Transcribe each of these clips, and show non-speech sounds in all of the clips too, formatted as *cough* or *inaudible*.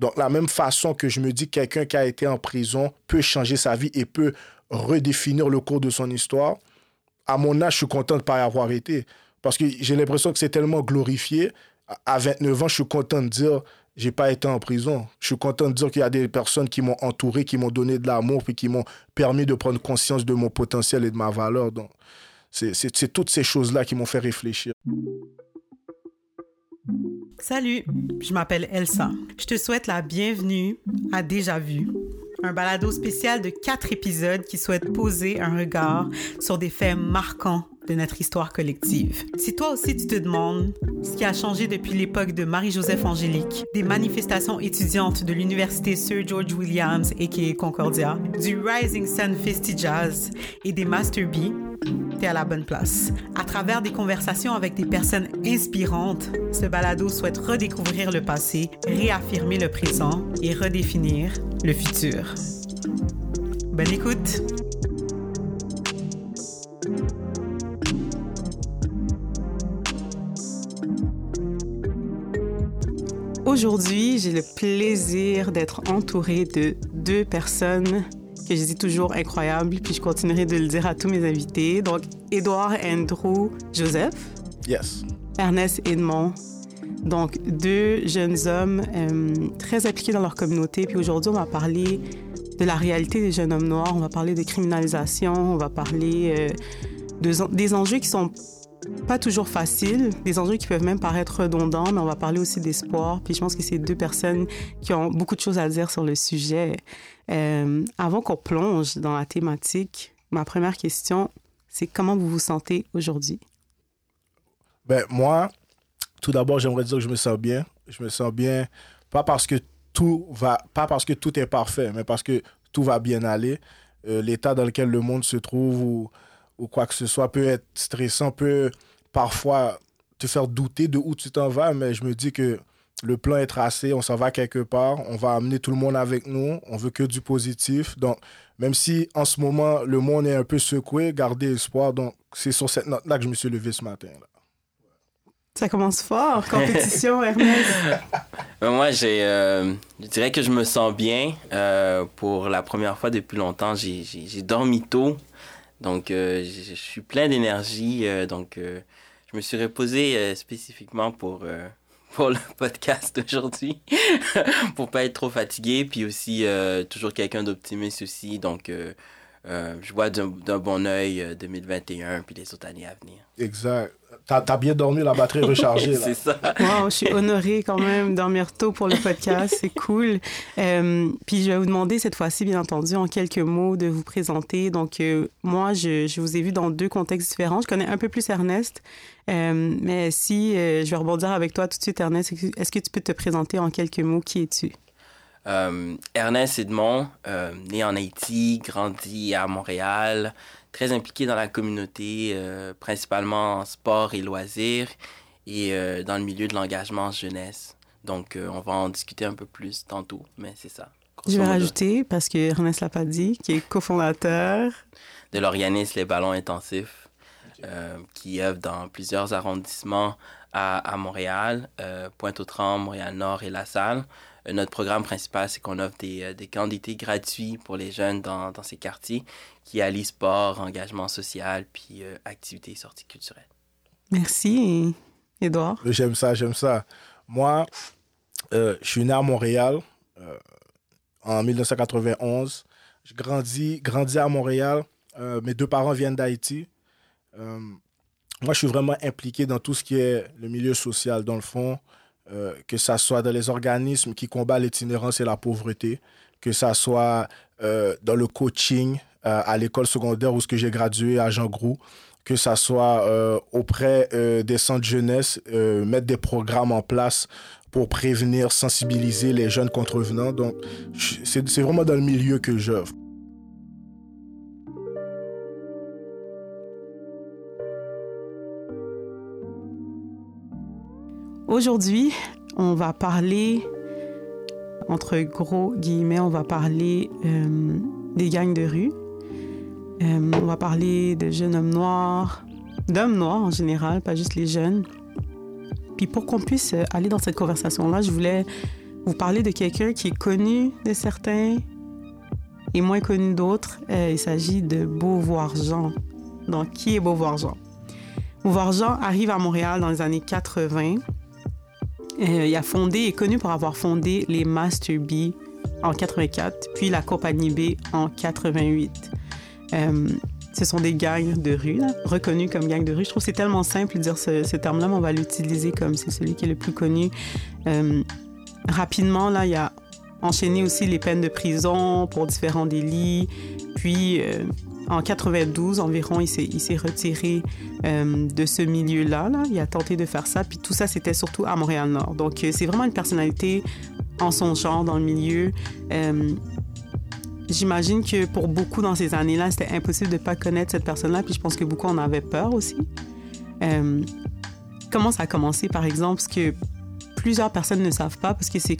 Donc, la même façon que je me dis que quelqu'un qui a été en prison peut changer sa vie et peut redéfinir le cours de son histoire, à mon âge, je suis content de ne pas y avoir été. Parce que j'ai l'impression que c'est tellement glorifié. À 29 ans, je suis content de dire j'ai pas été en prison. Je suis content de dire qu'il y a des personnes qui m'ont entouré, qui m'ont donné de l'amour, puis qui m'ont permis de prendre conscience de mon potentiel et de ma valeur. Donc, c'est toutes ces choses-là qui m'ont fait réfléchir. Salut, je m'appelle Elsa. Je te souhaite la bienvenue à Déjà Vu, un balado spécial de quatre épisodes qui souhaite poser un regard sur des faits marquants de notre histoire collective. Si toi aussi tu te demandes ce qui a changé depuis l'époque de Marie-Joseph Angélique, des manifestations étudiantes de l'université Sir George Williams et Concordia, du Rising Sun Festi Jazz et des Master B, t'es à la bonne place. À travers des conversations avec des personnes inspirantes, ce balado souhaite redécouvrir le passé, réaffirmer le présent et redéfinir le futur. Bonne écoute! Aujourd'hui, j'ai le plaisir d'être entourée de deux personnes que je dis toujours incroyables, puis je continuerai de le dire à tous mes invités. Donc, Édouard Andrew Joseph. Yes. Ernest Edmond. Donc, deux jeunes hommes euh, très appliqués dans leur communauté. Puis aujourd'hui, on va parler de la réalité des jeunes hommes noirs, on va parler de criminalisation, on va parler euh, de, des enjeux qui sont pas toujours faciles, des enjeux qui peuvent même paraître redondants, mais on va parler aussi d'espoir. Puis je pense que c'est deux personnes qui ont beaucoup de choses à dire sur le sujet. Euh, avant qu'on plonge dans la thématique, ma première question, c'est comment vous vous sentez aujourd'hui? Ben, moi, tout d'abord, j'aimerais dire que je me sens bien. Je me sens bien, pas parce que tout va, pas parce que tout est parfait, mais parce que tout va bien aller. Euh, l'état dans lequel le monde se trouve ou ou quoi que ce soit peut être stressant, peut parfois te faire douter de où tu t'en vas, mais je me dis que le plan est tracé, on s'en va quelque part, on va amener tout le monde avec nous, on veut que du positif. Donc, même si en ce moment, le monde est un peu secoué, garder espoir. Donc, c'est sur cette note-là que je me suis levé ce matin. Ça commence fort, compétition, *laughs* Ernest. Ben, moi, j'ai, euh, je dirais que je me sens bien. Euh, pour la première fois depuis longtemps, j'ai, j'ai dormi tôt. Donc, euh, je suis plein d'énergie. Euh, donc, euh, je me suis reposé spécifiquement pour, *laughs* pour le podcast aujourd'hui, *laughs* pour pas être trop fatigué. Puis aussi, toujours quelqu'un d'optimiste aussi. Donc, je vois d'un bon oeil 2021 puis les autres années à venir. Exact. T'as as bien dormi, la batterie rechargée. *laughs* c'est ça. Wow, je suis honorée quand même dormir tôt pour le podcast. C'est cool. Euh, puis je vais vous demander cette fois-ci, bien entendu, en quelques mots, de vous présenter. Donc, euh, moi, je, je, vous ai vu dans deux contextes différents. Je connais un peu plus Ernest. Euh, mais si je vais rebondir avec toi tout de suite, Ernest, est-ce que tu peux te présenter en quelques mots? Qui es-tu? Ernest Edmond, né en Haïti, grandi à Montréal très impliqué dans la communauté, euh, principalement en sport et loisirs et euh, dans le milieu de l'engagement jeunesse. Donc, euh, on va en discuter un peu plus tantôt, mais c'est ça. Je vais rajouter, parce que Ernest l'a pas dit, qui est cofondateur de l'organisme Les Ballons Intensifs, qui œuvre dans plusieurs arrondissements à, à Montréal, Pointe-aux-Trembles, Montréal-Nord et La Salle. Notre programme principal, c'est qu'on offre des, des quantités gratuits pour les jeunes dans, dans ces quartiers qui allie sport, engagement social, puis euh, activités et sorties culturelles. Merci, Edouard. J'aime ça, j'aime ça. Moi, euh, je suis né à Montréal euh, en 1991. Je grandis, grandis à Montréal. mes deux parents viennent d'Haïti. moi, je suis vraiment impliqué dans tout ce qui est le milieu social, dans le fond, que ce soit dans les organismes qui combattent l'itinérance et la pauvreté, que ce soit dans le coaching, euh, à l'école secondaire où ce que j'ai gradué à Jean Groux, que ça soit euh, auprès euh, des centres jeunesse, mettre des programmes en place pour prévenir, sensibiliser les jeunes contrevenants. Donc, c'est vraiment dans le milieu que j'œuvre. Aujourd'hui, on va parler, entre gros guillemets, on va parler des gangs de rue. Euh, on va parler de jeunes hommes noirs, d'hommes noirs en général, pas juste les jeunes. Puis pour qu'on puisse aller dans cette conversation-là, je voulais vous parler de quelqu'un qui est connu de certains et moins connu d'autres. Euh, il s'agit de Beauvoir-Jean. Donc, qui est Beauvoir-Jean? Beauvoir-Jean arrive à Montréal dans les années 80. Euh, il a fondé, est connu pour avoir fondé les Master B en 84, puis la Compagnie B en 88. Euh, ce sont des gangs de rue, reconnus comme gangs de rue. Je trouve que c'est tellement simple de dire ce, terme-là, mais on va l'utiliser comme c'est celui qui est le plus connu. Euh, rapidement, là, il a enchaîné aussi les peines de prison pour différents délits. Puis, en 92 environ, il s'est retiré euh, de ce milieu-là. Là. Il a tenté de faire ça. Puis tout ça, c'était surtout à Montréal-Nord. Donc, c'est vraiment une personnalité en son genre dans le milieu. J'imagine que pour beaucoup dans ces années-là, c'était impossible de ne pas connaître cette personne-là, puis je pense que beaucoup en avaient peur aussi. Euh, comment ça a commencé, par exemple, ce que plusieurs personnes ne savent pas, parce que c'est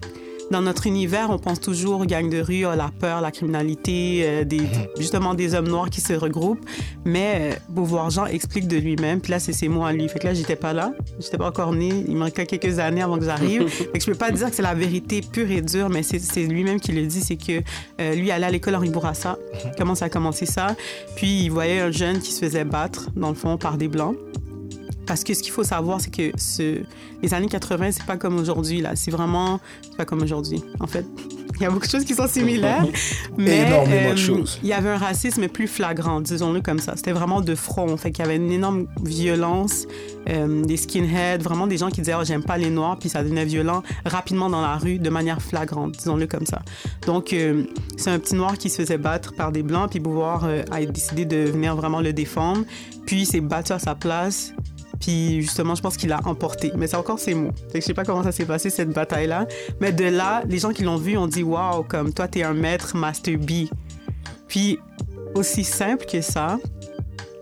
dans notre univers, on pense toujours gang de rue, oh, la peur, la criminalité, euh, des, mhm. justement des hommes noirs qui se regroupent. Mais euh, Beauvoir-Jean explique de lui-même. Puis là, c'est ses mots à lui. Fait que là, j'étais pas là. J'étais pas encore née. Il manquait quelques années avant que j'arrive. *laughs* fait que je peux pas dire que c'est la vérité pure et dure, mais c'est lui-même qui le dit. C'est que euh, lui allait à l'école Henri Bourassa. Mhm. Comment ça a commencé ça? Puis il voyait un jeune qui se faisait battre, dans le fond, par des Blancs. Parce que ce qu'il faut savoir, c'est que ce... les années 80, c'est pas comme aujourd'hui. là. C'est vraiment pas comme aujourd'hui. En fait, il y a beaucoup de choses qui sont similaires, *laughs* mais énormément de euh, choses. Il y avait un racisme plus flagrant, disons-le comme ça. C'était vraiment de front. Fait qu'il y avait une énorme violence, euh, des skinheads, vraiment des gens qui disaient oh, j'aime pas les noirs, puis ça devenait violent rapidement dans la rue de manière flagrante, disons-le comme ça. Donc euh, c'est un petit noir qui se faisait battre par des blancs, puis Beauvoir a décidé de venir vraiment le défendre, puis il s'est battu à sa place puis justement, je pense qu'il a emporté. Mais c'est encore ses mots. Fait que je sais pas comment ça s'est passé cette bataille-là. Mais de là, les gens qui l'ont vu ont dit waouh, comme toi, t'es un maître Master B. Puis aussi simple que ça,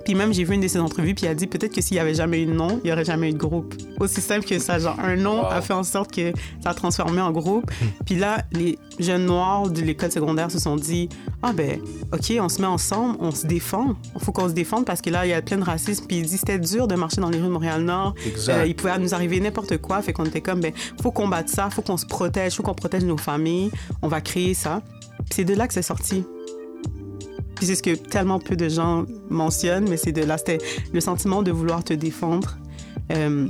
puis même, j'ai vu une de ses entrevues, puis il a dit peut-être que s'il n'y avait jamais eu de nom, il n'y aurait jamais eu de groupe. Aussi simple que ça. Genre, un nom a fait en sorte que ça a transformé en groupe. *laughs* puis là, les jeunes noirs de l'école secondaire se sont dit Ah, ben, OK, on se met ensemble, on se défend. Il faut qu'on se défende parce que là, il y a plein de racisme. Puis il dit c'était dur de marcher dans les rues de Montréal-Nord. Euh, il pouvait nous arriver n'importe quoi. Fait qu'on était comme Ben, faut combattre ça, faut qu'on se protège, faut qu'on protège nos familles. On va créer ça. c'est de là que c'est sorti. Puis c'est ce que tellement peu de gens mentionnent, mais c'est de là, c'était le sentiment de vouloir te défendre. Euh,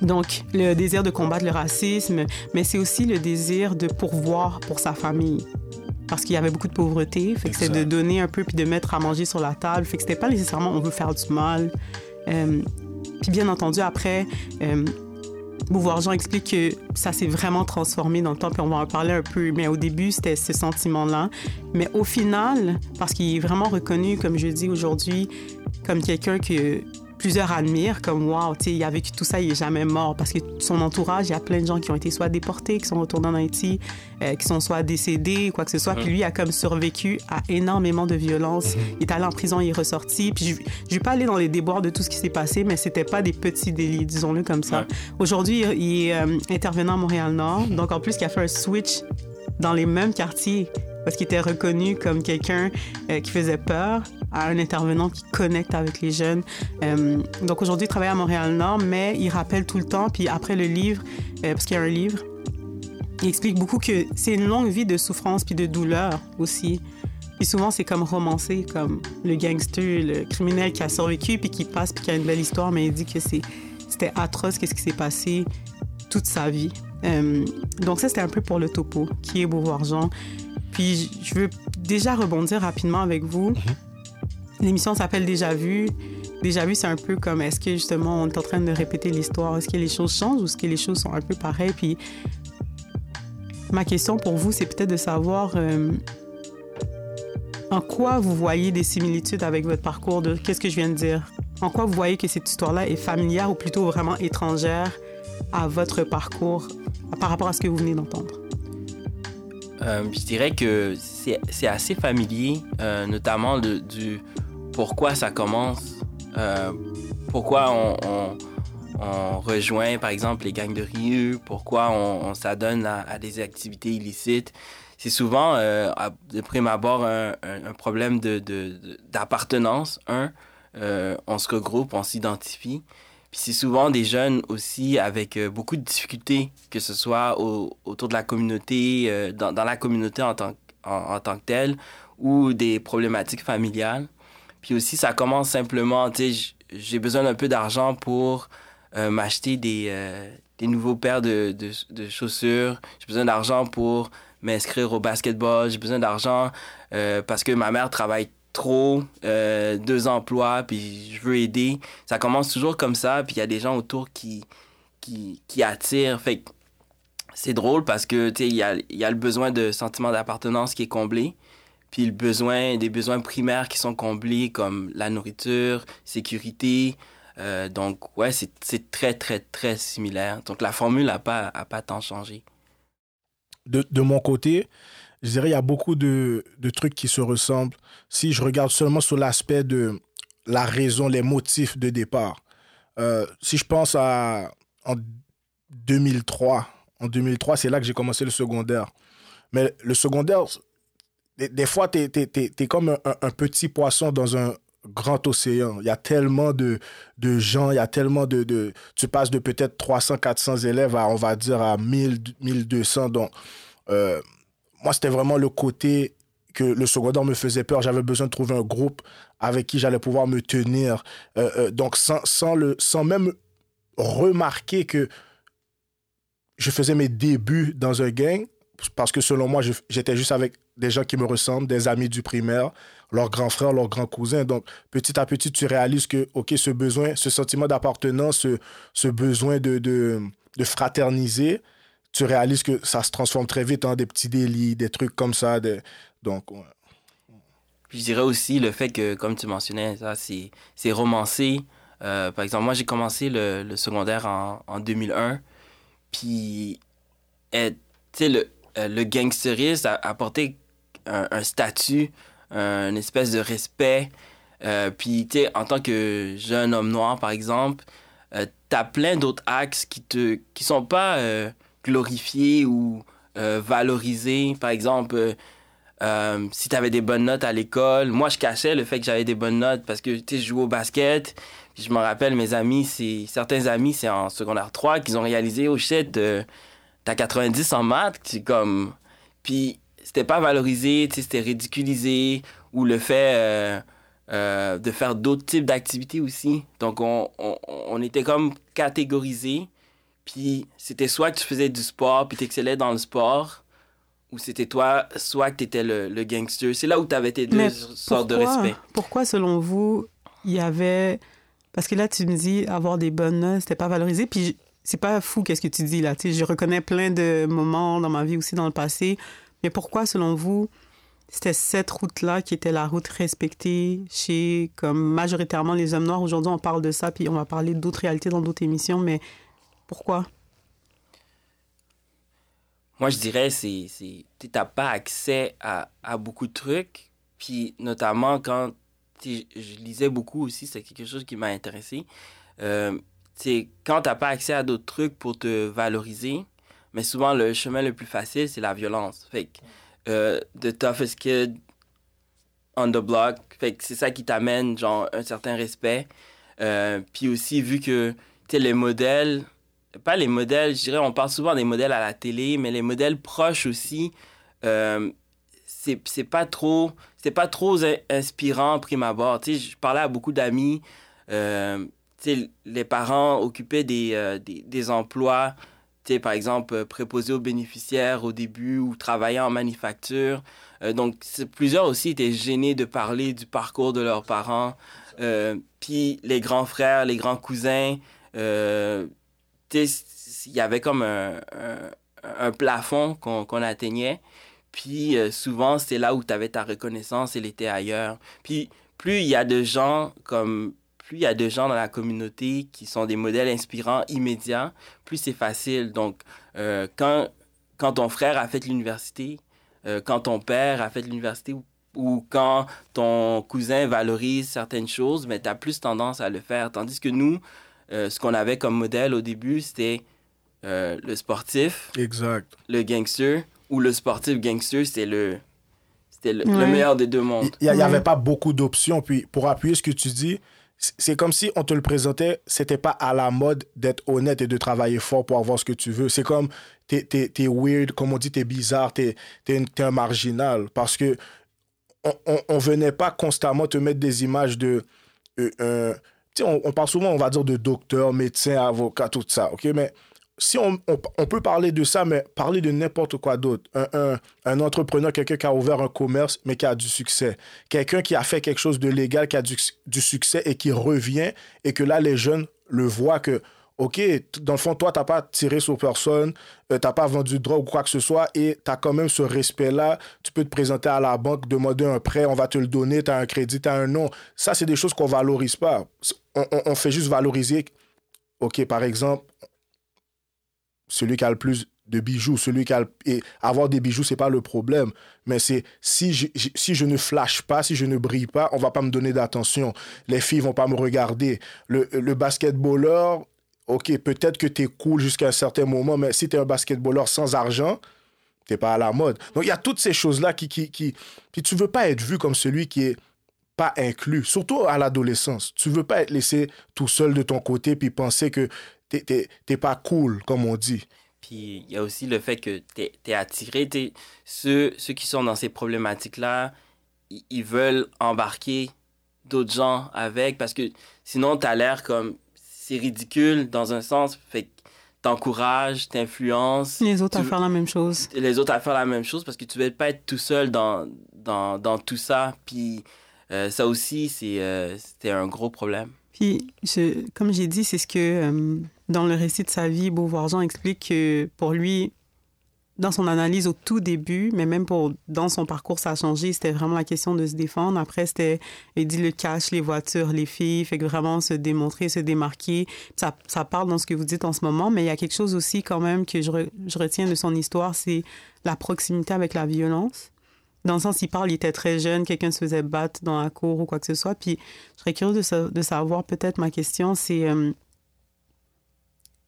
donc, le désir de combattre le racisme, mais c'est aussi le désir de pourvoir pour sa famille. Parce qu'il y avait beaucoup de pauvreté, fait que c'est de donner un peu puis de mettre à manger sur la table. Fait que c'était pas nécessairement on veut faire du mal. Euh, puis bien entendu, après, euh, Beauvoir-Jean explique que ça s'est vraiment transformé dans le temps, puis on va en parler un peu. Mais au début, c'était ce sentiment-là. Mais au final, parce qu'il est vraiment reconnu, comme je dis aujourd'hui, comme quelqu'un que plusieurs admirent comme wow, tu sais, il a vécu tout ça, il est jamais mort parce que son entourage, il y a plein de gens qui ont été soit déportés, qui sont retournés en Haïti, euh, qui sont soit décédés, quoi que ce soit. Puis lui a comme survécu à énormément de violence. Mhm. Il est allé en prison, il est ressorti. Puis je, je vais pas aller dans les déboires de tout ce qui s'est passé, mais c'était pas des petits délits, disons-le comme ça. Aujourd'hui, il est euh, intervenant à Montréal-Nord, donc en plus, il a fait un switch dans les mêmes quartiers parce qu'il était reconnu comme quelqu'un euh, qui faisait peur à un intervenant qui connecte avec les jeunes. Euh, donc aujourd'hui, il travaille à Montréal-Nord, mais il rappelle tout le temps, puis après le livre, euh, parce qu'il y a un livre, il explique beaucoup que c'est une longue vie de souffrance puis de douleur aussi. Puis souvent, c'est comme romancé, comme le gangster, le criminel qui a survécu puis qui passe puis qui a une belle histoire, mais il dit que c'était atroce, qu'est-ce qui s'est passé toute sa vie. donc ça, c'était un peu pour le topo, qui est Beauvoir-Jean. Puis je veux déjà rebondir rapidement avec vous. Mhm. L'émission s'appelle Déjà vu. Déjà vu, c'est un peu comme est-ce que justement on est en train de répéter l'histoire? Est-ce que les choses changent ou est-ce que les choses sont un peu pareilles? Puis ma question pour vous, c'est peut-être de savoir euh, en quoi vous voyez des similitudes avec votre parcours de qu'est-ce que je viens de dire? En quoi vous voyez que cette histoire-là est familière ou plutôt vraiment étrangère à votre parcours par rapport à ce que vous venez d'entendre? Euh, je dirais que c'est assez familier, euh, notamment de, du pourquoi ça commence, euh, pourquoi on, rejoint par exemple les gangs de rue, pourquoi on, s'adonne à, des activités illicites. C'est souvent, de prime abord, un, problème d'appartenance. De, un, on se regroupe, on s'identifie. Puis c'est souvent des jeunes aussi avec beaucoup de difficultés, que ce soit autour de la communauté, dans, dans, la communauté en tant, en, tant que telle, ou des problématiques familiales. Puis aussi, ça commence simplement, tu sais, j'ai besoin d'un peu d'argent pour m'acheter des, des nouveaux paires de, chaussures. J'ai besoin d'argent pour m'inscrire au basketball. J'ai besoin d'argent euh, parce que ma mère travaille trop, euh, deux emplois, puis je veux aider. Ça commence toujours comme ça, puis il y a des gens autour qui, qui, qui attirent. Fait c'est drôle parce que, tu sais, il y a, y a le besoin de sentiment d'appartenance qui est comblé, puis le besoin, des besoins primaires qui sont comblés comme la nourriture, sécurité. Euh, donc, ouais, c'est très, très, très similaire. Donc, la formule n'a pas, a pas tant changé de, mon côté, je dirais il y a beaucoup de, trucs qui se ressemblent. Si je regarde seulement sur l'aspect de la raison, les motifs de départ. Euh, si je pense à en 2003, en 2003, c'est là que j'ai commencé le secondaire. Mais le secondaire, des, fois, tu es, comme un, petit poisson dans un grand océan. Il y a tellement de, de gens, il y a tellement de, de... Tu passes de peut-être 300, 400 élèves à, on va dire, à 1000, 1200. Donc, euh, moi, c'était vraiment le côté que le secondaire me faisait peur. J'avais besoin de trouver un groupe avec qui j'allais pouvoir me tenir. Euh, euh, donc, sans, sans, le, sans même remarquer que je faisais mes débuts dans un gang, parce que selon moi, j'étais juste avec des gens qui me ressemblent, des amis du primaire, leurs grands frères, leurs grands cousins. Donc, petit à petit, tu réalises que, OK, ce besoin, ce sentiment d'appartenance, ce, ce, besoin de, de, fraterniser, tu réalises que ça se transforme très vite en des petits délits, des trucs comme ça. Donc, je dirais aussi le fait que, comme tu mentionnais, ça, c'est romancé. Euh, par exemple, moi, j'ai commencé le, le, secondaire en, en 2001. Puis, tu sais, le, euh, le gangsterisme a apporté un, statut, une espèce de respect. Euh, puis, tu sais, en tant que jeune homme noir, par exemple, euh, tu as plein d'autres axes qui te qui sont pas glorifiés ou valorisés. Par exemple, si tu avais des bonnes notes à l'école, moi, je cachais le fait que j'avais des bonnes notes parce que, je jouais au basket. Puis je me rappelle, mes amis, c'est certains amis, c'est en secondaire 3 qu'ils ont réalisé, oh shit, t'as 90 en maths, c'est comme. Puis c'était pas valorisé, c'était ridiculisé, ou le fait euh, euh, de faire d'autres types d'activités aussi. Donc on, on, était comme catégorisé. Puis c'était soit que tu faisais du sport, puis t'excellais dans le sport, ou c'était toi, soit que t'étais le, le gangster. C'est là où t'avais tes deux sortes de respect. Pourquoi, selon vous, il y avait. Parce que là, tu me dis avoir des bonnes notes, c'était pas valorisé. Puis c'est pas fou qu'est-ce que tu dis là. Tu je reconnais plein de moments dans ma vie aussi dans le passé. Mais pourquoi, selon vous, c'était cette route-là qui était la route respectée chez comme majoritairement les hommes noirs? Aujourd'hui, on parle de ça, puis on va parler d'autres réalités dans d'autres émissions, mais pourquoi? Moi, je dirais, tu n'as pas accès à, beaucoup de trucs, puis notamment quand je lisais beaucoup aussi, c'est quelque chose qui m'a intéressé. Euh, quand t'as pas accès à d'autres trucs pour te valoriser, mais souvent le chemin le plus facile, c'est la violence. Fait que, euh, the toughest kid on the block, fait que c'est ça qui t'amène, genre, un certain respect. Euh, puis aussi, vu que, tu les modèles, pas les modèles, je dirais, on parle souvent des modèles à la télé, mais les modèles proches aussi, euh, c'est pas trop c'est pas trop inspirant prime abord. Tu sais, je parlais à beaucoup d'amis, euh, les parents occupaient des, des, emplois, par exemple, euh, préposés aux bénéficiaires au début ou travaillaient en manufacture. Euh, donc, plusieurs aussi étaient gênés de parler du parcours de leurs parents. puis les grands frères, les grands cousins, il y avait comme un, un, plafond qu'on atteignait. Puis souvent, c'est là où tu avais ta reconnaissance, elle était ailleurs. Puis plus il y a de gens comme plus il y a de gens dans la communauté qui sont des modèles inspirants immédiats, plus c'est facile. Donc, euh, quand, quand ton frère a fait l'université, euh, quand ton père a fait l'université ou, quand ton cousin valorise certaines choses, mais tu as plus tendance à le faire. Tandis que nous, euh, ce qu'on avait comme modèle au début, c'était le sportif, exact. le gangster, ou le sportif gangster, c'était le, c'était le, meilleur des deux mondes. Il n'y avait pas beaucoup d'options. Puis pour appuyer ce que tu dis, c'est comme si on te le présentait, c'était pas à la mode d'être honnête et de travailler fort pour avoir ce que tu veux. C'est comme, t'es es, weird, comme on dit, t'es bizarre, t'es es, un marginal. Parce que on, on, venait pas constamment te mettre des images de. Euh, on, on, parle souvent, on va dire, de docteur, médecin, avocat, tout ça, OK? Mais si on, peut parler de ça, mais parler de n'importe quoi d'autre. Un, entrepreneur, quelqu'un qui a ouvert un commerce, mais qui a du succès. Quelqu'un qui a fait quelque chose de légal, qui a du, succès et qui revient, et que là, les jeunes le voient que, OK, dans le fond, toi, tu n'as pas tiré sur personne, euh, tu n'as pas vendu de drogue ou quoi que ce soit, et tu as quand même ce respect-là. Tu peux te présenter à la banque, demander un prêt, on va te le donner, tu as un crédit, tu as un nom. Ça, c'est des choses qu'on valorise pas. On, on fait juste valoriser. OK, par exemple, celui qui a le plus de bijoux, celui qui a et avoir des bijoux c'est pas le problème, mais c'est si je, si je ne flash pas, si je ne brille pas, on va pas me donner d'attention. Les filles vont pas me regarder. Le, le basketballeur, OK, peut-être que tu es cool jusqu'à un certain moment, mais si tu es un basketballeur sans argent, t'es pas à la mode. Donc il y a toutes ces choses-là qui, qui, qui puis tu veux pas être vu comme celui qui est pas inclus, surtout à l'adolescence. Tu veux pas être laissé tout seul de ton côté puis penser que t'es pas cool, comme on dit. Puis il y a aussi le fait que t'es es attiré. ceux, ceux qui sont dans ces problématiques-là, ils veulent embarquer d'autres gens avec parce que sinon t'as l'air comme c'est ridicule dans un sens. Fait que t'encourages, t'influences. Les autres à faire la même chose. Les autres à faire la même chose parce que tu veux pas être tout seul dans, dans, dans tout ça. Puis euh, ça aussi, c'est euh, c'était un gros problème. Puis, comme j'ai dit, c'est ce que euh, dans le récit de sa vie, Beauvoir-Jean explique que pour lui, dans son analyse au tout début, mais même pour dans son parcours, ça a changé. C'était vraiment la question de se défendre. Après, c'était, il dit le cash, les voitures, les filles, fait que vraiment se démontrer, se démarquer. Ça, ça parle dans ce que vous dites en ce moment, mais il y a quelque chose aussi quand même que je, je retiens de son histoire, c'est la proximité avec la violence. Dans le sens, il parle, il était très jeune, quelqu'un se faisait battre dans la cour ou quoi que ce soit. Puis, je serais curieuse de, de savoir, peut-être, ma question, c'est euh,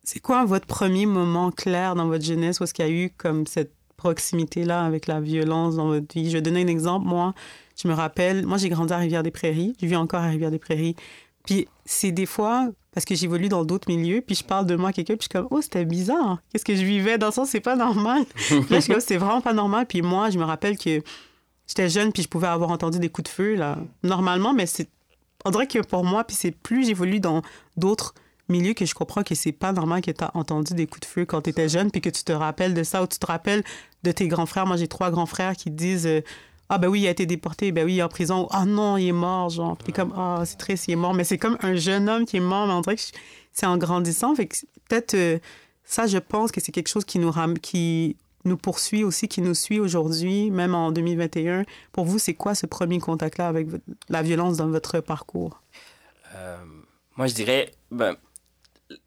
c'est quoi votre premier moment clair dans votre jeunesse où est-ce qu'il y a eu comme cette proximité-là avec la violence dans votre vie? Je vais donner un exemple. Moi, je me rappelle, moi, j'ai grandi à Rivière-des-Prairies. Je vis encore à Rivière-des-Prairies. Puis, c'est des fois, parce que j'évolue dans d'autres milieux, puis je parle de moi à quelqu'un, puis je suis comme, oh, c'était bizarre. Qu'est-ce que je vivais? Dans le sens, c'est pas normal. *laughs* là, je suis comme, c'est vraiment pas normal. Puis moi, je me rappelle que j'étais jeune, puis je pouvais avoir entendu des coups de feu, là, normalement, mais c'est. On dirait que pour moi, puis c'est plus j'évolue dans d'autres milieux que je comprends que c'est pas normal que tu as entendu des coups de feu quand tu étais jeune, puis que tu te rappelles de ça, ou tu te rappelles de tes grands frères. Moi, j'ai trois grands frères qui disent. Euh, ah ben oui, il a été déporté, ben oui, il est en prison. Ah non, il est mort, genre. Puis comme, ah, c'est triste, il est mort. Mais c'est comme un jeune homme qui est mort, mais on dirait que c'est en grandissant. Fait que peut-être, euh, ça, je pense que c'est quelque chose qui nous, ram... qui nous poursuit aussi, qui nous suit aujourd'hui, même en 2021. Pour vous, c'est quoi ce premier contact-là avec la violence dans votre parcours? Euh, moi, je dirais, ben,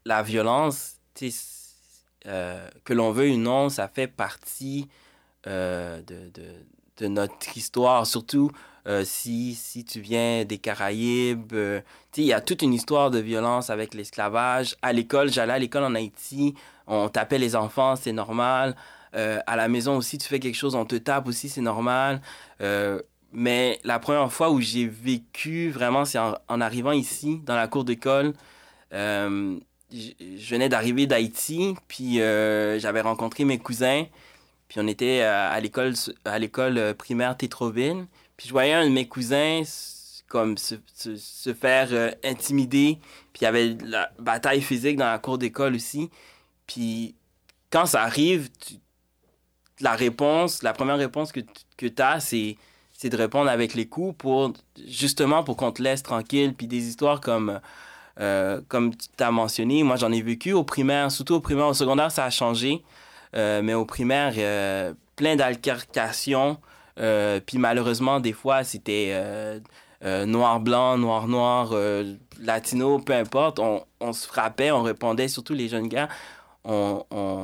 la violence, euh, que l'on veut ou non, ça fait partie de, de notre histoire, surtout euh, si, si tu viens des Caraïbes. Euh, il y a toute une histoire de violence avec l'esclavage. À l'école, j'allais à l'école en Haïti, on tapait les enfants, c'est normal. Euh, à la maison aussi, tu fais quelque chose, on te tape aussi, c'est normal. mais la première fois où j'ai vécu vraiment, c'est en, arrivant ici, dans la cour d'école. Je venais d'arriver d'Haïti, puis j'avais rencontré mes cousins. Puis on était euh, à l'école à l'école euh, primaire Tétroville. Puis je voyais un de mes cousins comme se, se, faire euh, intimider. Puis il y avait la bataille physique dans la cour d'école aussi. Puis quand ça arrive, la réponse, la première réponse que, que tu as, c'est, c'est de répondre avec les coups pour justement pour qu'on te laisse tranquille. Puis des histoires comme, comme tu as mentionné, moi j'en ai vécu au primaire, surtout au primaire, au secondaire, ça a changé. Euh, mais au primaire, euh, plein d'altercations. Euh, puis malheureusement, des fois, c'était noir-blanc, noir-noir, latino, peu importe. On, se frappait, on répondait, surtout les jeunes gars.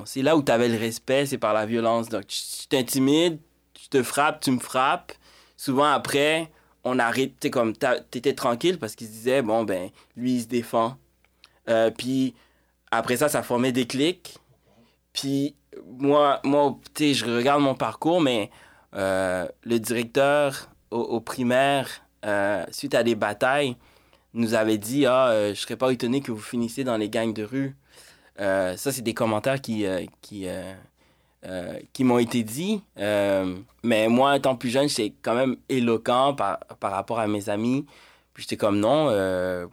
C'est là où tu avais le respect, c'est par la violence. Donc, tu t'intimides, tu te frappes, tu me frappes. Souvent, après, on arrête, tu comme, t'étais tranquille parce qu'ils se disaient, bon, ben, lui, il se défend. puis après ça, ça formait des clics. Puis moi, moi je regarde mon parcours, mais euh, le directeur au, primaire, euh, suite à des batailles, nous avait dit Ah, euh, je serais pas étonné que vous finissiez dans les gangs de rue. Euh, ça, c'est des commentaires qui, euh, qui, m'ont été dits. mais moi, étant plus jeune, j'étais quand même éloquent par, par rapport à mes amis. Puis j'étais comme non,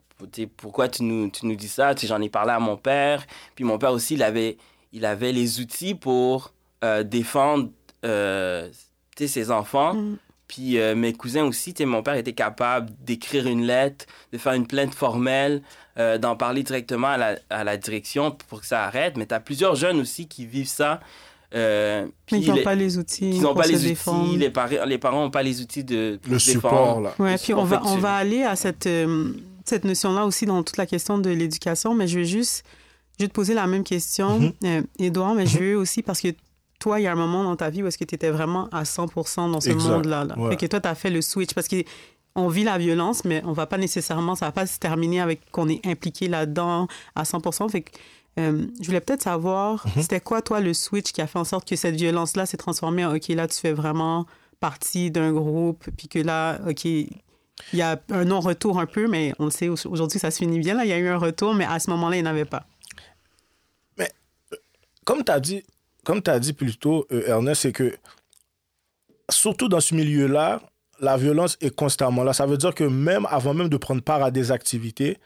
pourquoi tu nous, tu nous dis ça? J'en ai parlé à mon père. Puis mon père aussi, il avait, il avait les outils pour défendre ses enfants. Mm. Puis euh, mes cousins aussi, mon père était capable d'écrire une lettre, de faire une plainte formelle, euh, d'en parler directement à la, à la, direction pour que ça arrête. Mais tu as plusieurs jeunes aussi qui vivent ça. Euh, mais ils n'ont pas les outils. Ils n'ont pas les outils. Les, les parents n'ont pas les outils de. Le support, là. Ouais, puis on va, on va aller à cette, cette notion-là aussi dans toute la question de l'éducation. Mais je veux juste, je te poser la même question, Edouard, mm-hmm. mais je veux aussi, parce que toi, il y a un moment dans ta vie où est-ce que tu étais vraiment à 100% dans ce monde-là. Là. Et que toi, tu as fait le switch parce qu'on vit la violence, mais on va pas nécessairement, ça va pas se terminer avec qu'on est impliqué là-dedans à 100%. Fait que, euh, je voulais peut-être savoir, mhm. c'était quoi, toi, le switch qui a fait en sorte que cette violence-là s'est transformée en, OK, là, tu fais vraiment partie d'un groupe, puis que là, OK, il y a un non-retour un peu, mais on le sait, aujourd'hui, ça se finit bien. Là, il y a eu un retour, mais à ce moment-là, il n'y en avait pas. Mais, euh, comme tu as dit, comme tu as dit plus tôt, euh, Ernest, c'est que surtout dans ce milieu-là, la violence est constamment là. Ça veut dire que même avant même de prendre part à des activités,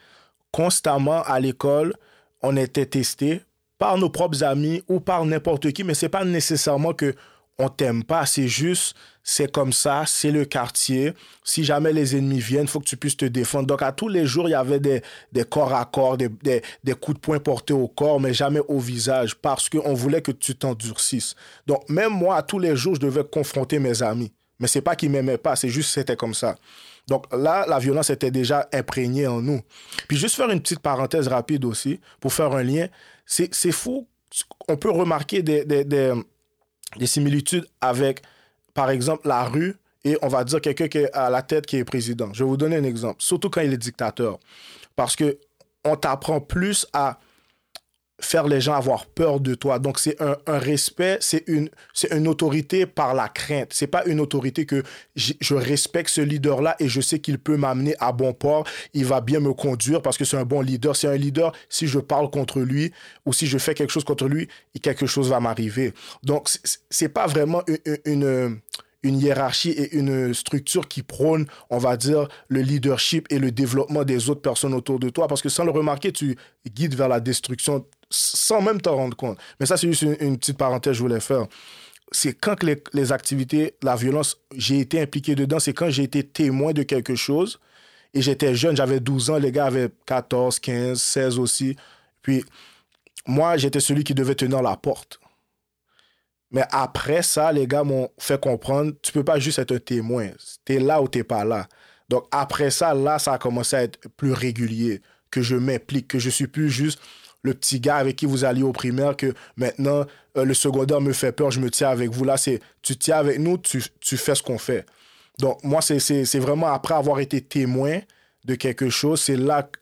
constamment à l'école, on était testé par nos propres amis ou par n'importe qui, mais c'est pas nécessairement que on t'aime pas, c'est juste, c'est comme ça, c'est le quartier. Si jamais les ennemis viennent, il faut que tu puisses te défendre. Donc, à tous les jours, il y avait des, des corps à corps, des, des, des, coups de poing portés au corps, mais jamais au visage, parce qu'on voulait que tu t'endurcisses. Donc, même moi, à tous les jours, je devais confronter mes amis. Mais c'est pas qu'ils m'aimaient pas, c'est juste c'était comme ça. Donc là, la violence était déjà imprégnée en nous. Puis juste faire une petite parenthèse rapide aussi, pour faire un lien, c'est fou. On peut remarquer des, des, des des similitudes avec, par exemple, la rue et on va dire quelqu'un qui à la tête qui est président. Je vais vous donner un exemple, surtout quand il est dictateur. Parce que on t'apprend plus à faire les gens avoir peur de toi. Donc, c'est un, respect, c'est une, c'est une autorité par la crainte. C'est pas une autorité que je respecte ce leader-là et je sais qu'il peut m'amener à bon port. Il va bien me conduire parce que c'est un bon leader. C'est un leader, si je parle contre lui ou si je fais quelque chose contre lui, quelque chose va m'arriver. Donc, c'est pas vraiment une, une une hiérarchie et une structure qui prône, on va dire, le leadership et le développement des autres personnes autour de toi. Parce que sans le remarquer, tu guides vers la destruction sans même t'en rendre compte. Mais ça, c'est juste une, petite parenthèse que je voulais faire. C'est quand les, les, activités, la violence, j'ai été impliqué dedans, c'est quand j'ai été témoin de quelque chose. Et j'étais jeune, j'avais 12 ans, les gars avaient 14, 15, 16 aussi. Puis moi, j'étais celui qui devait tenir la porte. Mais après ça, les gars m'ont fait comprendre, tu peux pas juste être un témoin. Tu es là ou tu pas là. Donc après ça, là, ça a commencé à être plus régulier, que je m'implique, que je suis plus juste le petit gars avec qui vous alliez au primaire, que maintenant, euh, le secondaire me fait peur, je me tiens avec vous. Là, c'est tu tiens avec nous, tu, tu fais ce qu'on fait. Donc, moi, c'est vraiment après avoir été témoin de quelque chose, c'est là que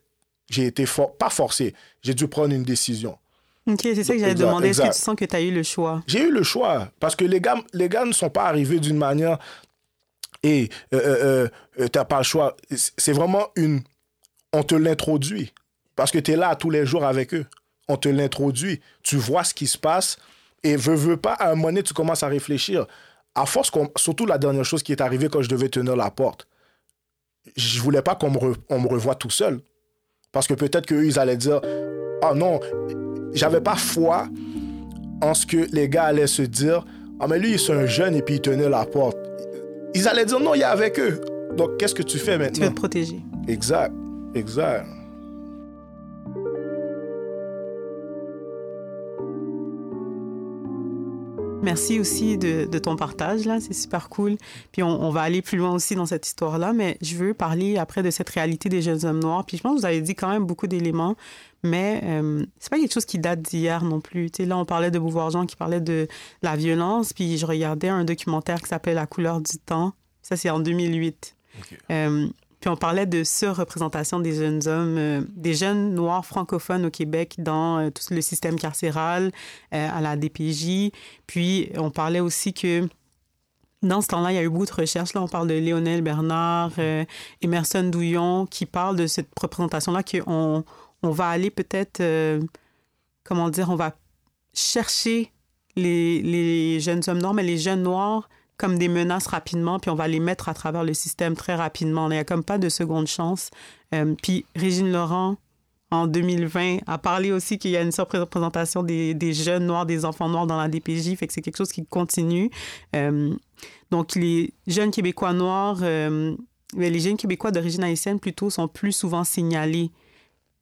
j'ai été pas forcé, j'ai dû prendre une décision. Ok, c'est ça que j'allais demander. Est-ce que tu sens que tu as eu le choix? J'ai eu le choix. Parce que les gars, les gars ne sont pas arrivés d'une manière. Et euh, euh, euh tu n'as pas le choix. C'est vraiment une. On te l'introduit. Parce que tu es là tous les jours avec eux. On te l'introduit. Tu vois ce qui se passe et veux, veux pas, à un moment donné, tu commences à réfléchir. À force, surtout la dernière chose qui est arrivée quand je devais tenir la porte, je voulais pas qu'on me, me revoie tout seul. Parce que peut-être qu'eux, ils allaient dire Ah non, j'avais pas foi en ce que les gars allaient se dire Ah, mais lui, c'est un jeune et puis il tenait la porte. Ils allaient dire Non, il est avec eux. Donc, qu'est-ce que tu fais maintenant Tu veux te protéger. Exact. Exact. Merci aussi de, ton partage, là. C'est super cool. Puis on, va aller plus loin aussi dans cette histoire-là, mais je veux parler après de cette réalité des jeunes hommes noirs. Puis je pense que vous avez dit quand même beaucoup d'éléments, mais euh, c'est pas quelque chose qui date d'hier non plus. Tu sais, là, on parlait de Beauvoir-Jean qui parlait de la violence, puis je regardais un documentaire qui s'appelle La couleur du temps. Ça, c'est en 2008. Euh, puis on parlait de surreprésentation des jeunes hommes, euh, des jeunes noirs francophones au Québec dans euh, tout le système carcéral, à la DPJ. Puis on parlait aussi que dans ce temps-là, il y a eu beaucoup de recherches. Là, on parle de Léonel Bernard, euh, Emerson Douillon, qui parlent de cette représentation-là qu'on on va aller peut-être, euh, comment dire, on va chercher les, les, jeunes hommes noirs, mais les jeunes noirs comme des menaces rapidement, puis on va les mettre à travers le système très rapidement. Il n'y a comme pas de seconde chance. Euh, puis Régine Laurent, en 2020, a parlé aussi qu'il y a une surreprésentation des, des, jeunes noirs, des enfants noirs dans la DPJ, fait que c'est quelque chose qui continue. Euh, donc, les jeunes Québécois noirs, euh, les jeunes Québécois d'origine haïtienne plutôt sont plus souvent signalés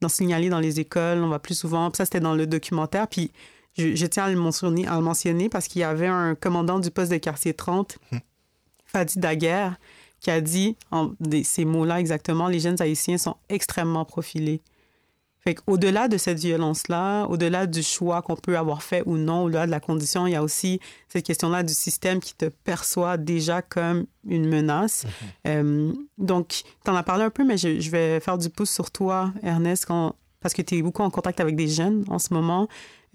dans, signalés dans les écoles. On va plus souvent, ça c'était dans le documentaire, puis je, tiens à le mentionner, à le mentionner parce qu'il y avait un commandant du poste de quartier 30, hum. Fadi Daguerre, qui a dit en, ces mots-là exactement, les jeunes haïtiens sont extrêmement profilés. Fait au-delà de cette violence-là, au-delà du choix qu'on peut avoir fait ou non, au-delà de la condition, il y a aussi cette question-là du système qui te perçoit déjà comme une menace. Mhm. Euh, donc, tu en as parlé un peu, mais je, vais faire du pouce sur toi, Ernest, quand, parce que tu es beaucoup en contact avec des jeunes en ce moment.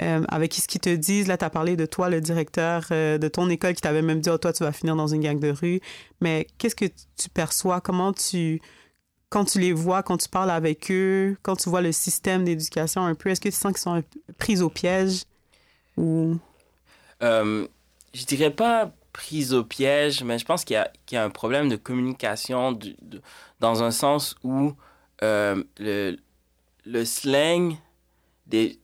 Euh, avec ce qu'ils te disent. Là, tu as parlé de toi, le directeur euh, de ton école, qui t'avait même dit, oh, toi, tu vas finir dans une gang de rue. Mais qu'est-ce que tu perçois? Comment tu quand tu les vois, quand tu parles avec eux, quand tu vois le système d'éducation un peu, est-ce que tu sens qu'ils sont pris au piège ou... Euh, je dirais pas pris au piège, mais je pense qu'il y, a un problème de communication dans un sens où euh, le, le slang des,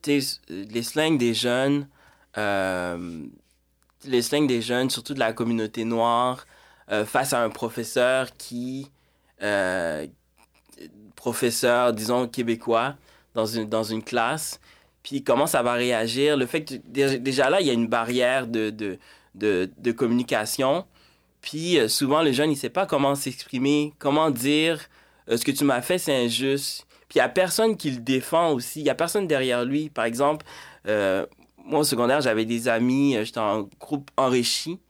les slangs des jeunes, euh, les slangs des jeunes, surtout de la communauté noire, euh, face à un professeur qui, professeur, disons, québécois dans une, dans une classe, puis comment ça va réagir? Le fait que déjà là, il y a une barrière de, de, de, communication. Puis euh, souvent, le jeune, il ne sait pas comment s'exprimer, comment dire euh, ce que tu m'as fait, c'est injuste. Puis il n'y a personne qui le défend aussi. Il n'y a personne derrière lui. Par exemple, euh, moi au secondaire, j'avais des amis, j'étais en groupe enrichi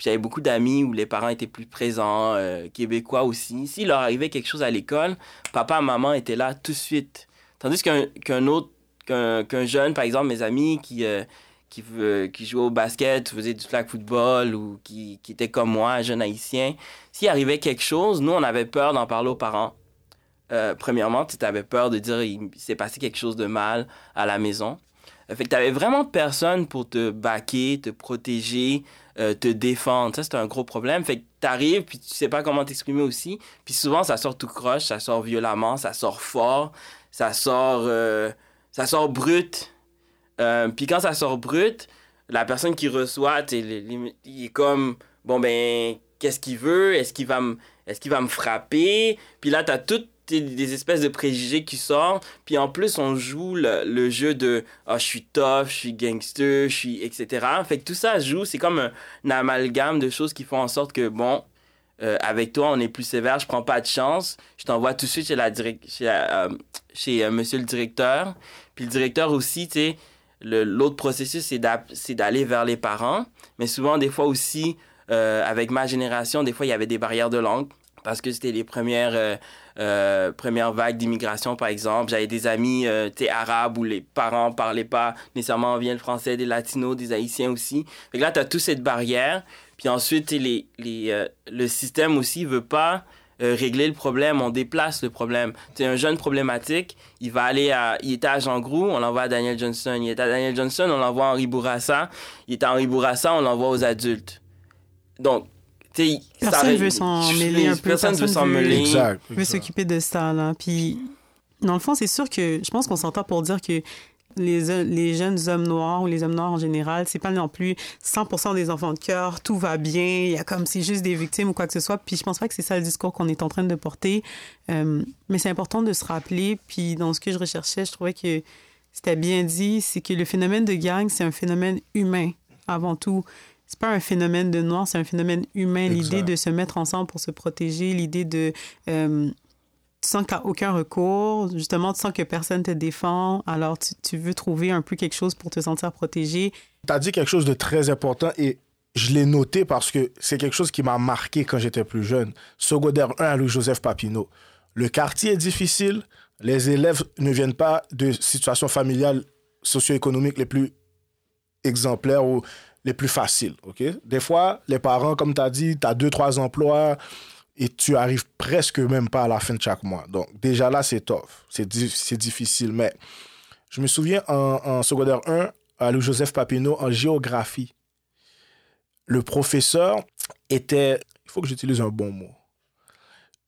j'avais beaucoup d'amis où les parents étaient plus présents, euh, québécois aussi. S'il leur arrivait quelque chose à l'école, papa maman étaient là tout de suite. Tandis qu'un autre, qu'un jeune, par exemple, mes amis qui, euh, qui, qui jouait au basket, faisait du flag football ou qui, qui était comme moi, un jeune haïtien, s'il arrivait quelque chose, nous, on avait peur d'en parler aux parents. Euh, premièrement, tu avais peur de dire il s'est passé quelque chose de mal à la maison. Fait que tu n'avais vraiment personne pour te baquer, te protéger, euh, te défendre. Ça, c'est un gros problème. Fait que t'arrives, puis tu sais pas comment t'exprimer aussi. Puis souvent, ça sort tout croche, ça sort violemment, ça sort fort, ça sort, euh, ça sort brut. Euh, puis quand ça sort brut, la personne qui reçoit, il est comme, bon ben, qu'est-ce qu'il veut? Est-ce qu'il va me, est-ce frapper? Puis là, t'as tout des espèces de préjugés qui sortent. Puis en plus, on joue le, jeu de ah, je suis tough, je suis gangster, je suis etc. Fait que tout ça joue, c'est comme un, amalgame de choses qui font en sorte que, bon, euh, avec toi, on est plus sévère, je prends pas de chance. Je t'envoie tout de suite chez, la chez, euh, euh, monsieur le directeur. Puis le directeur aussi, tu sais, l'autre processus, c'est d'aller vers les parents. Mais souvent, des fois aussi, avec ma génération, des fois, il y avait des barrières de langue parce que c'était les premières première vague d'immigration, par exemple. J'avais des amis euh, arabes où les parents parlaient pas nécessairement bien le français, des latinos, des haïtiens aussi. Fait là, tu as toute cette barrière. Puis ensuite, les, les, euh, le système aussi veut pas euh, régler le problème, on déplace le problème. C'est un jeune problématique, il va aller à... Il était à Jean Groux, on l'envoie à Daniel Johnson. Il est à Daniel Johnson, on l'envoie à Henri Bourassa. Il est à Henri Bourassa, on l'envoie aux adultes. Donc, personne veut s'en mêler un peu. Personne, veut s'en mêler. veut s'occuper de ça, là. Puis, dans le fond, c'est sûr que je pense qu'on s'entend pour dire que les, les jeunes hommes noirs ou les hommes noirs en général, c'est pas non plus 100% des enfants de cœur, tout va bien, il y a comme c'est juste des victimes ou quoi que ce soit. Puis je pense pas que c'est ça le discours qu'on est en train de porter. Euh, mais c'est important de se rappeler. Puis dans ce que je recherchais, je trouvais que c'était bien dit, c'est que le phénomène de gang, c'est un phénomène humain avant tout c'est pas un phénomène de noir, c'est un phénomène humain. L'idée de se mettre ensemble pour se protéger, l'idée de. Euh, tu sens que tu aucun recours, justement, tu sens que personne te défend, alors tu, tu veux trouver un peu quelque chose pour te sentir protégé. Tu as dit quelque chose de très important et je l'ai noté parce que c'est quelque chose qui m'a marqué quand j'étais plus jeune. Secondaire 1 à Louis-Joseph Papineau. Le quartier est difficile, les élèves ne viennent pas de situations familiales socio-économiques les plus exemplaires ou les plus faciles? Des fois, les parents, comme tu as dit, tu as deux, trois emplois et tu arrives presque même pas à la fin de chaque mois. Donc, déjà là, c'est tough. C'est difficile. Mais je me souviens en, secondaire 1, à Louis-Joseph Papineau, en géographie, le professeur était, il faut que j'utilise un bon mot,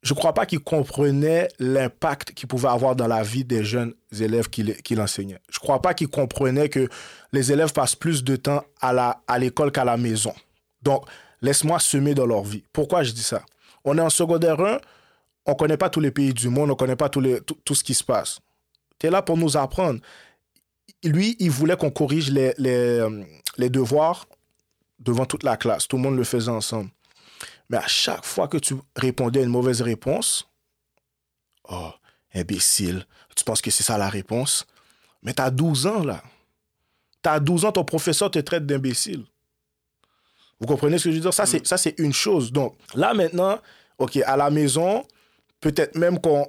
je ne crois pas qu'il comprenait l'impact qu'il pouvait avoir dans la vie des jeunes élèves qu'il enseignait. Je ne crois pas qu'il comprenait que les élèves passent plus de temps à l'école qu'à la maison. Donc, laisse-moi semer dans leur vie. Pourquoi je dis ça? On est en secondaire 1, on ne connaît pas tous les pays du monde, on ne connaît pas tout, tout, ce qui se passe. Tu es là pour nous apprendre. Lui, il voulait qu'on corrige les devoirs devant toute la classe. Tout le monde le faisait ensemble. Mais à chaque fois que tu répondais à une mauvaise réponse, oh, imbécile, tu penses que c'est ça la réponse? Mais tu as 12 ans, là. Tu as 12 ans, ton professeur te traite d'imbécile. Vous comprenez ce que je veux dire? Ça, c'est, mm. ça, c'est une chose. Donc, là, maintenant, OK, à la maison, peut-être même qu'on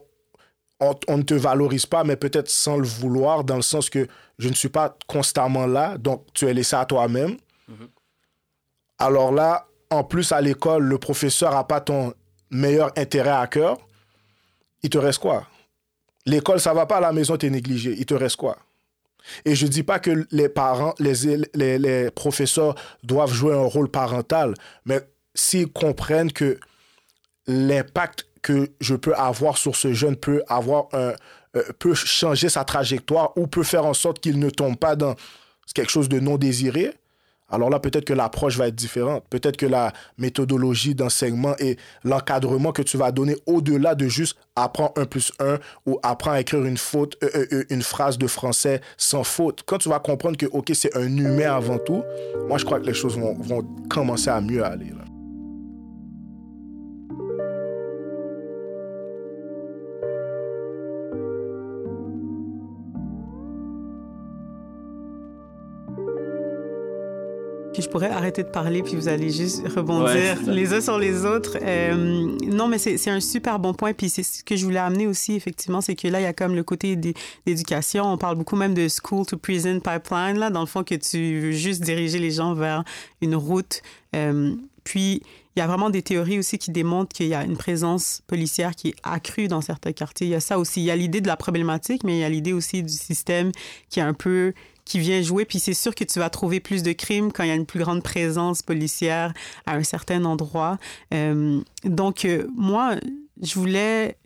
on, ne te valorise pas, mais peut-être sans le vouloir, dans le sens que je ne suis pas constamment là, donc tu es laissé à toi-même. Mm-hmm. Alors là, en plus à l'école, le professeur n'a pas ton meilleur intérêt à cœur, il te reste quoi? L'école, ça va pas, à la maison, tu es négligé. Il te reste quoi? Et je dis pas que les parents, les, les, les professeurs doivent jouer un rôle parental, mais s'ils comprennent que l'impact que je peux avoir sur ce jeune peut avoir un, euh, peut changer sa trajectoire ou peut faire en sorte qu'il ne tombe pas dans quelque chose de non désiré, alors là, peut-être que l'approche va être différente. Peut-être que la méthodologie d'enseignement et l'encadrement que tu vas donner au-delà de juste apprendre un plus un ou apprendre à écrire une, faute, euh, euh, euh, une phrase de français sans faute. Quand tu vas comprendre que, OK, c'est un humain avant tout, moi, je crois que les choses vont, vont commencer à mieux aller. Là. Pourrais arrêter de parler, puis vous allez juste rebondir les uns sur les autres. Euh, non, mais c'est un super bon point. Puis c'est ce que je voulais amener aussi, effectivement, c'est que là, il y a comme le côté d'éducation. On parle beaucoup même de school to prison pipeline, là, dans le fond, que tu veux juste diriger les gens vers une route. Euh, puis, il y a vraiment des théories aussi qui démontrent qu'il y a une présence policière qui est accrue dans certains quartiers. Il y a ça aussi. Il y a l'idée de la problématique, mais il y a l'idée aussi du système qui est un peu qui vient jouer. Puis c'est sûr que tu vas trouver plus de crimes quand il y a une plus grande présence policière à un certain endroit. Euh, donc, euh, moi, je voulais...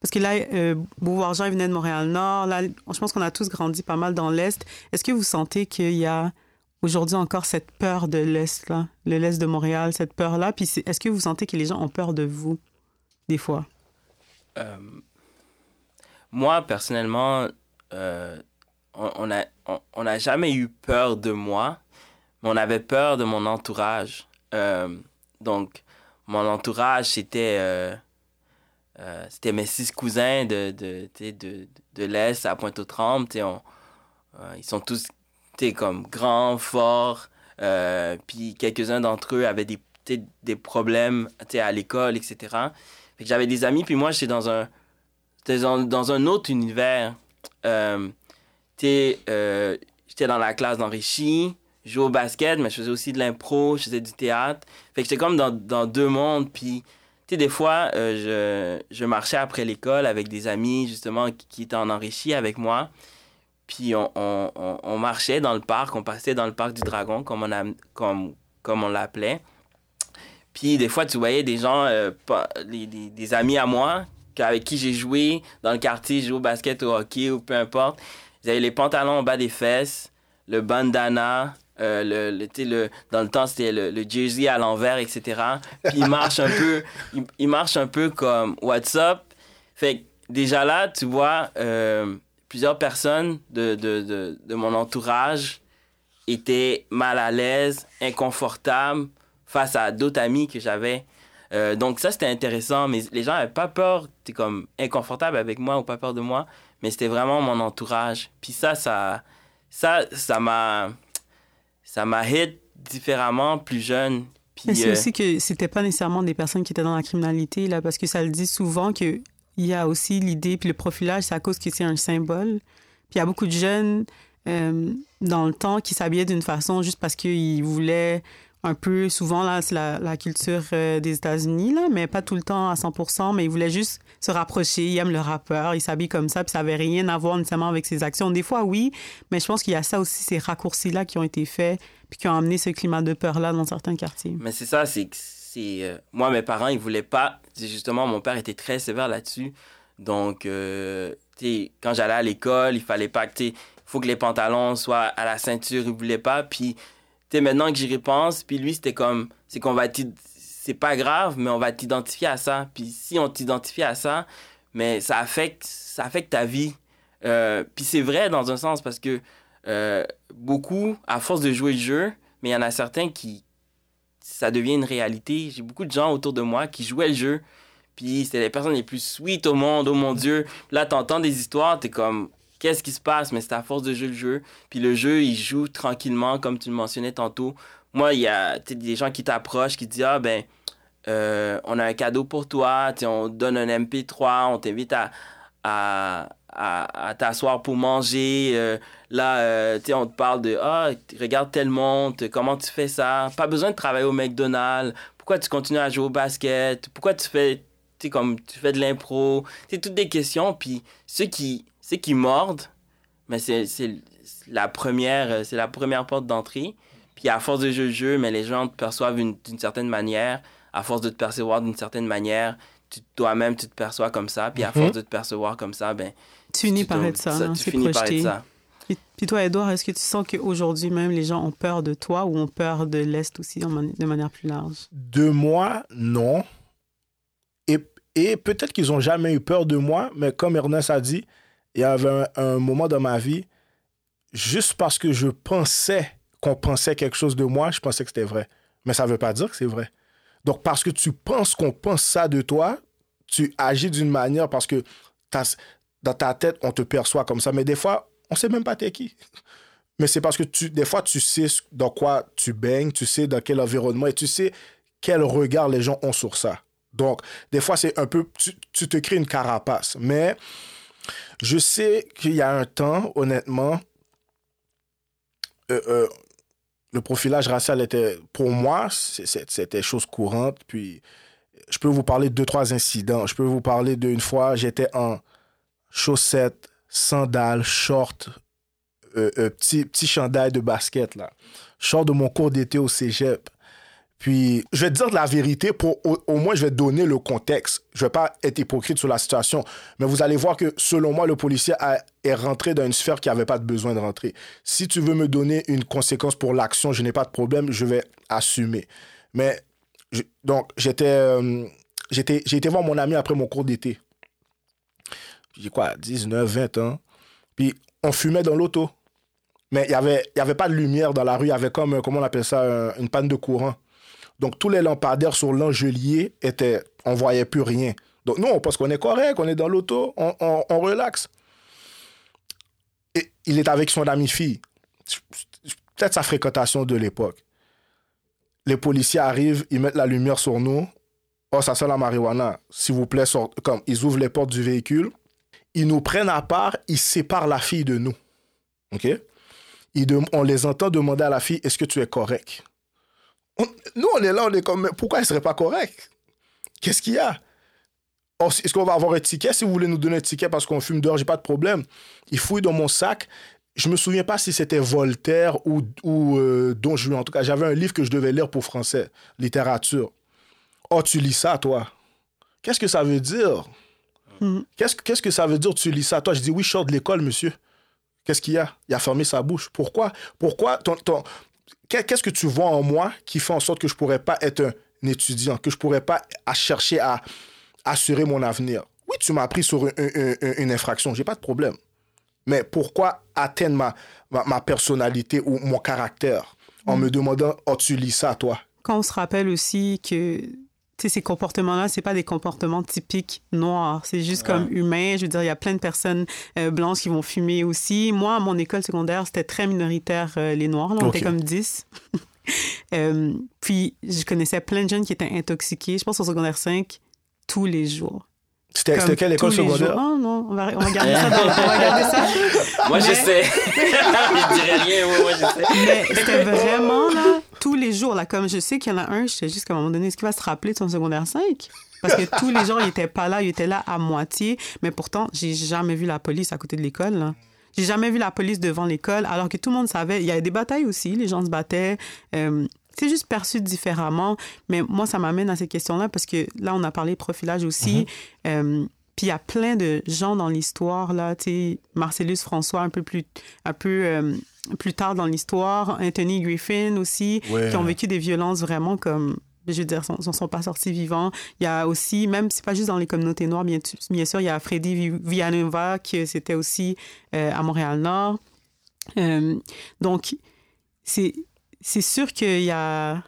Parce que là, euh, Beauvoir-Jean venait de Montréal-Nord. Là, je pense qu'on a tous grandi pas mal dans l'Est. Est-ce que vous sentez qu'il y a aujourd'hui encore cette peur de l'Est, là, le l'Est de Montréal, cette peur-là? Puis est-ce que vous sentez que les gens ont peur de vous, des fois? moi, personnellement, on n'a on, jamais eu peur de moi, mais on avait peur de mon entourage. Euh, donc, mon entourage, c'était euh, euh, c'était mes six cousins de, de, de, de l'Est à Pointe-aux-Trembles. ils sont tous comme grands, forts. puis quelques-uns d'entre eux avaient des, des problèmes à l'école, etc. j'avais des amis, puis moi, j'étais dans un, dans, dans un autre univers. Euh, j'étais dans la classe d'enrichi, je jouais au basket, mais je faisais aussi de l'impro, je faisais du théâtre. Fait que j'étais comme dans, dans, deux mondes. Puis, tu sais, des fois, euh, je, je, marchais après l'école avec des amis, justement, qui, étaient en enrichi avec moi. Puis, on, on, marchait dans le parc, on passait dans le parc du Dragon, comme on, comme, comme on l'appelait. Puis, des fois, tu voyais des gens, euh, des, amis à moi, avec qui j'ai joué dans le quartier, je jouais au basket, au hockey ou peu importe. Ils avaient les pantalons en bas des fesses, le bandana, euh, le, le, le, dans le temps, c'était le, le, jersey à l'envers, etc. Puis il marche un peu, *laughs* il, marche un peu comme What's up? Fait que déjà là, tu vois, euh, plusieurs personnes de, de, de, de, mon entourage étaient mal à l'aise, inconfortables face à d'autres amis que j'avais. Euh, donc ça, c'était intéressant, mais les gens n'avaient pas peur, t'es comme inconfortable avec moi ou pas peur de moi mais c'était vraiment mon entourage. Puis ça, ça, ça, ça m'a, ça m'a hit différemment plus jeune. Puis c'est euh, aussi que c'était pas nécessairement des personnes qui étaient dans la criminalité là, parce que ça le dit souvent que il y a aussi l'idée puis le profilage, c'est à cause que c'est un symbole. Puis il y a beaucoup de jeunes euh, dans le temps qui s'habillaient d'une façon juste parce qu'ils voulaient un peu, souvent, là, c'est la, culture euh, des États-Unis, là, mais pas tout le temps à 100% mais ils voulaient juste se rapprocher. Ils aiment le rappeur, ils s'habillent comme ça, puis ça n'avait rien à voir nécessairement avec ses actions. Des fois, oui, mais je pense qu'il y a ça aussi, ces raccourcis-là qui ont été faits, puis qui ont amené ce climat de peur-là dans certains quartiers. Mais c'est ça, c'est euh, moi mes parents ils voulaient pas justement mon père était très sévère là-dessus donc euh, quand j'allais à l'école il fallait pas que il faut que les pantalons soient à la ceinture il voulait pas puis maintenant que j'y repense puis lui c'était comme c'est qu'on va c'est pas grave mais on va t'identifier à ça puis si on t'identifie à ça mais ça affecte ça affecte ta vie euh, puis c'est vrai dans un sens parce que beaucoup à force de jouer le jeu mais il y en a certains qui ça devient une réalité. J'ai beaucoup de gens autour de moi qui jouaient le jeu, puis c'était les personnes les plus sweet au monde, oh mon Dieu. Là, t'entends des histoires, t'es comme, qu'est-ce qui se passe? Mais c'est à force de jouer le jeu. Puis le jeu, il joue tranquillement, comme tu le mentionnais tantôt. Moi, il y a des gens qui t'approchent, qui disent, ah ben, euh, on a un cadeau pour toi, on te donne un MP3, on t'invite à, à, à, t'asseoir pour manger. Euh, là, euh, on te parle de Ah, regarde tel monde, comment tu fais ça? Pas besoin de travailler au McDonald's. Pourquoi tu continues à jouer au basket? Pourquoi tu fais, comme tu fais de l'impro? C'est toutes des questions. Puis ceux qui, ceux qui mordent, mais c'est la première, euh, c'est la première porte d'entrée. Puis à force de le jeu, mais les gens te perçoivent d'une certaine manière. À force de te percevoir d'une certaine manière, toi-même, tu te perçois comme ça. Puis à mhm. force de te percevoir comme ça, ben tu finis par être ça, hein, tu finis par être ça. Puis, toi, Edouard, est-ce que tu sens qu'aujourd'hui même, les gens ont peur de toi ou ont peur de l'Est aussi de manière plus large? De moi, non. Et, et peut-être qu'ils n'ont jamais eu peur de moi, mais comme Ernest a dit, il y avait un, moment dans ma vie, juste parce que je pensais qu'on pensait quelque chose de moi, je pensais que c'était vrai. Mais ça ne veut pas dire que c'est vrai. Donc, parce que tu penses qu'on pense ça de toi, tu agis d'une manière parce que dans ta tête, on te perçoit comme ça. Mais des fois, on sait même pas t'es qui. *laughs* Mais c'est parce que tu, des fois, tu sais dans quoi tu baignes, tu sais dans quel environnement et tu sais quel regard les gens ont sur ça. Donc, des fois, c'est un peu, tu, te crées une carapace. Mais je sais qu'il y a un temps, honnêtement, euh, euh, le profilage racial était, pour moi, c'était chose courante. Puis, je peux vous parler de deux, trois incidents. Je peux vous parler d'une fois, j'étais en chaussettes, sandales, shorts, euh, euh, petit, chandail de basket, là. Je de mon cours d'été au cégep. Puis, je vais te dire de la vérité, pour au, moins, je vais donner le contexte. Je vais pas être hypocrite sur la situation, mais vous allez voir que, selon moi, le policier est rentré dans une sphère qui n'avait pas de besoin de rentrer. Si tu veux me donner une conséquence pour l'action, je n'ai pas de problème, je vais assumer. Mais, donc, j'étais, euh, j'étais, j'ai été voir mon ami après mon cours d'été j'ai quoi, 19, 20 ans. Puis on fumait dans l'auto. Mais il n'y avait, y avait pas de lumière dans la rue. Il y avait comme, comment on appelle ça, une panne de courant. Donc tous les lampadaires sur l'Angelier étaient, on voyait plus rien. Donc nous, on pense qu'on est correct, on est dans l'auto, on, on, relaxe. Et il est avec son ami fille. Peut-être sa fréquentation de l'époque. Les policiers arrivent, ils mettent la lumière sur nous. Oh, ça sent la marijuana. S'il vous plaît, comme ils ouvrent les portes du véhicule ils nous prennent à part, ils séparent la fille de nous. OK? on les entend demander à la fille, est-ce que tu es correct? Nous, on est là, on est comme, pourquoi elle ne serait pas correcte? Qu'est-ce qu'il y a? Est-ce qu'on va avoir un ticket? Si vous voulez nous donner un ticket parce qu'on fume dehors, j'ai pas de problème. Il fouille dans mon sac. Je me souviens pas si c'était Voltaire ou, ou euh, Don Juan. En tout cas, j'avais un livre que je devais lire pour français, littérature. Oh, tu lis ça, toi? Qu'est-ce que ça veut dire? Mm. Qu'est-ce, que ça veut dire, tu lis ça? Toi, je dis, oui, je sors de l'école, monsieur. Qu'est-ce qu'il y a? Il a fermé sa bouche. Pourquoi? Pourquoi? Ton, Qu'est-ce que tu vois en moi qui fait en sorte que je pourrais pas être un étudiant, que je pourrais pas chercher à assurer mon avenir? Oui, tu m'as pris sur une, une, infraction, j'ai pas de problème. Mais pourquoi atteindre ma, ma, personnalité ou mon caractère en mm. me demandant, oh, tu lis ça, toi? Quand on se rappelle aussi que ces comportements-là, c'est pas des comportements typiques noirs. C'est juste comme humain. Je veux dire, il y a plein de personnes euh, blanches qui vont fumer aussi. Moi, à mon école secondaire, c'était très minoritaire, euh, les noirs. on était comme 10. *laughs* Euh, puis, je connaissais plein de jeunes qui étaient intoxiqués, je pense au secondaire 5, tous les jours. C'était quelle école secondaire? Non, non, on va, on va garder ça. Dans, on va garder ça. *laughs* Moi, je Mais- sais. *laughs* je dirais rien, moi, moi, je sais. Mais c'était vraiment, là, tous les jours, là, comme je sais qu'il y en a un, j'étais juste comme à un moment donné, est-ce qu'il va se rappeler de son secondaire 5? Parce que tous les jours, il était pas là, il était là à moitié. Mais pourtant, j'ai jamais vu la police à côté de l'école, là. J'ai jamais vu la police devant l'école, alors que tout le monde savait. Il y avait des batailles aussi, les gens se battaient. Euh, c'est juste perçu différemment. Mais moi, ça m'amène à ces questions-là parce que là, on a parlé de profilage aussi. Euh, puis il y a plein de gens dans l'histoire, là, tu sais, Marcellus François un peu plus, un peu, euh, plus tard dans l'histoire, Anthony Griffin aussi, Ouais. qui ont vécu des violences vraiment comme, je veux dire, ne sont, pas sortis vivants. Il y a aussi, même, c'est pas juste dans les communautés noires, bien, sûr, il y a Freddy Vi- Villanova, qui c'était aussi euh, à Montréal-Nord. Euh, donc, c'est sûr qu'il y a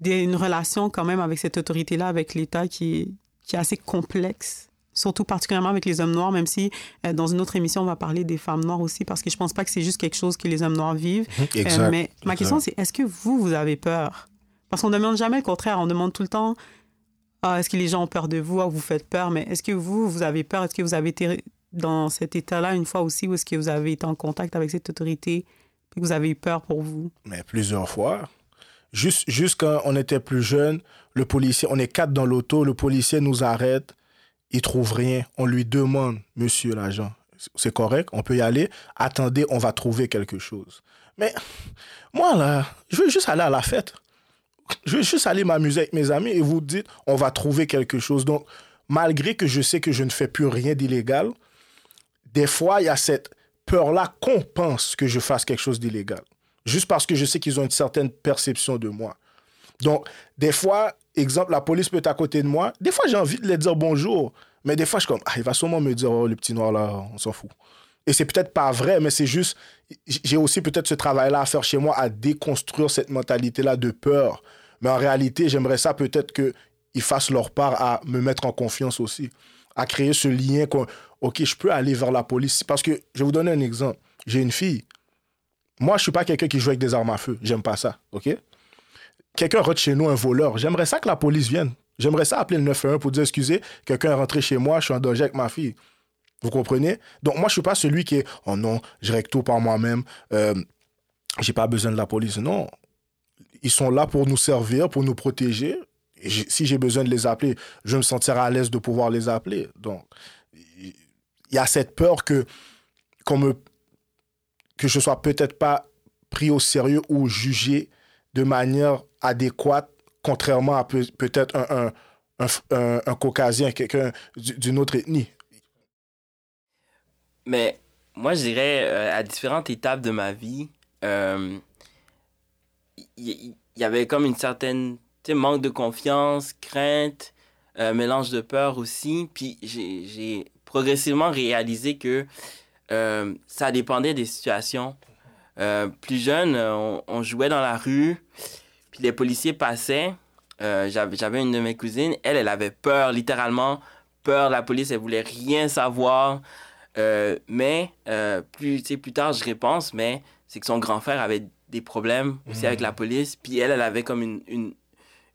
des- une relation quand même avec cette autorité-là, avec l'État, qui est assez complexe, surtout particulièrement avec les hommes noirs, même si euh, dans une autre émission, on va parler des femmes noires aussi, parce que je pense pas que c'est juste quelque chose que les hommes noirs vivent. Euh, Exact. mais ma question, c'est est-ce que vous, vous avez peur? Parce qu'on ne demande jamais le contraire, on demande tout le temps ah, est-ce que les gens ont peur de vous, ah, vous faites peur, mais est-ce que vous, vous avez peur? Est-ce que vous avez été dans cet état-là une fois aussi, ou est-ce que vous avez été en contact avec cette autorité et que vous avez eu peur pour vous? Mais plusieurs fois. Juste, juste quand on était plus jeune, le policier, on est quatre dans l'auto, le policier nous arrête, il trouve rien. On lui demande, monsieur l'agent, c'est correct, on peut y aller. Attendez, on va trouver quelque chose. Mais moi, là, je veux juste aller à la fête. Je veux juste aller m'amuser avec mes amis et vous dites, on va trouver quelque chose. Donc, malgré que je sais que je ne fais plus rien d'illégal, des fois, il y a cette peur-là qu'on pense que je fasse quelque chose d'illégal. Juste parce que je sais qu'ils ont une certaine perception de moi. Donc, des fois, exemple, la police peut être à côté de moi. Des fois, j'ai envie de leur dire bonjour. Mais des fois, je suis comme, ah, il va sûrement me dire, oh, le petit noir là, on s'en fout. Et c'est peut-être pas vrai, mais c'est juste, j'ai aussi peut-être ce travail-là à faire chez moi, à déconstruire cette mentalité-là de peur. Mais en réalité, j'aimerais ça peut-être qu'ils fassent leur part à me mettre en confiance aussi, à créer ce lien OK, je peux aller vers la police. Parce que, je vais vous donner un exemple. J'ai une fille. Moi, je suis pas quelqu'un qui joue avec des armes à feu. J'aime pas ça, OK? Quelqu'un rentre chez nous, un voleur. J'aimerais ça que la police vienne. J'aimerais ça appeler le 911 pour dire, excusez, quelqu'un est rentré chez moi, je suis en danger avec ma fille. Vous comprenez? Donc, moi, je suis pas celui qui est, oh non, je règle tout par moi-même. Euh, j'ai pas besoin de la police. Non. Ils sont là pour nous servir, pour nous protéger. Si j'ai besoin de les appeler, je me sentir à l'aise de pouvoir les appeler. Donc, il y a cette peur que, qu'on me, que je sois peut-être pas pris au sérieux ou jugé de manière adéquate, contrairement à peut- peut-être un, un, un, caucasien, quelqu'un d'une autre ethnie. Mais moi, je dirais, euh, à différentes étapes de ma vie, euh, il y, avait comme une certaine manque de confiance, crainte, euh, mélange de peur aussi. Puis j'ai j'ai progressivement réalisé que euh, ça dépendait des situations. Euh, plus jeune, euh, on, on jouait dans la rue, puis les policiers passaient. Euh, J'avais une de mes cousines, elle, elle avait peur, littéralement peur de la police, elle voulait rien savoir. Euh, mais plus, plus tard, je repense, mais c'est que son grand frère avait des problèmes aussi avec la police. Puis elle, elle avait comme une, une,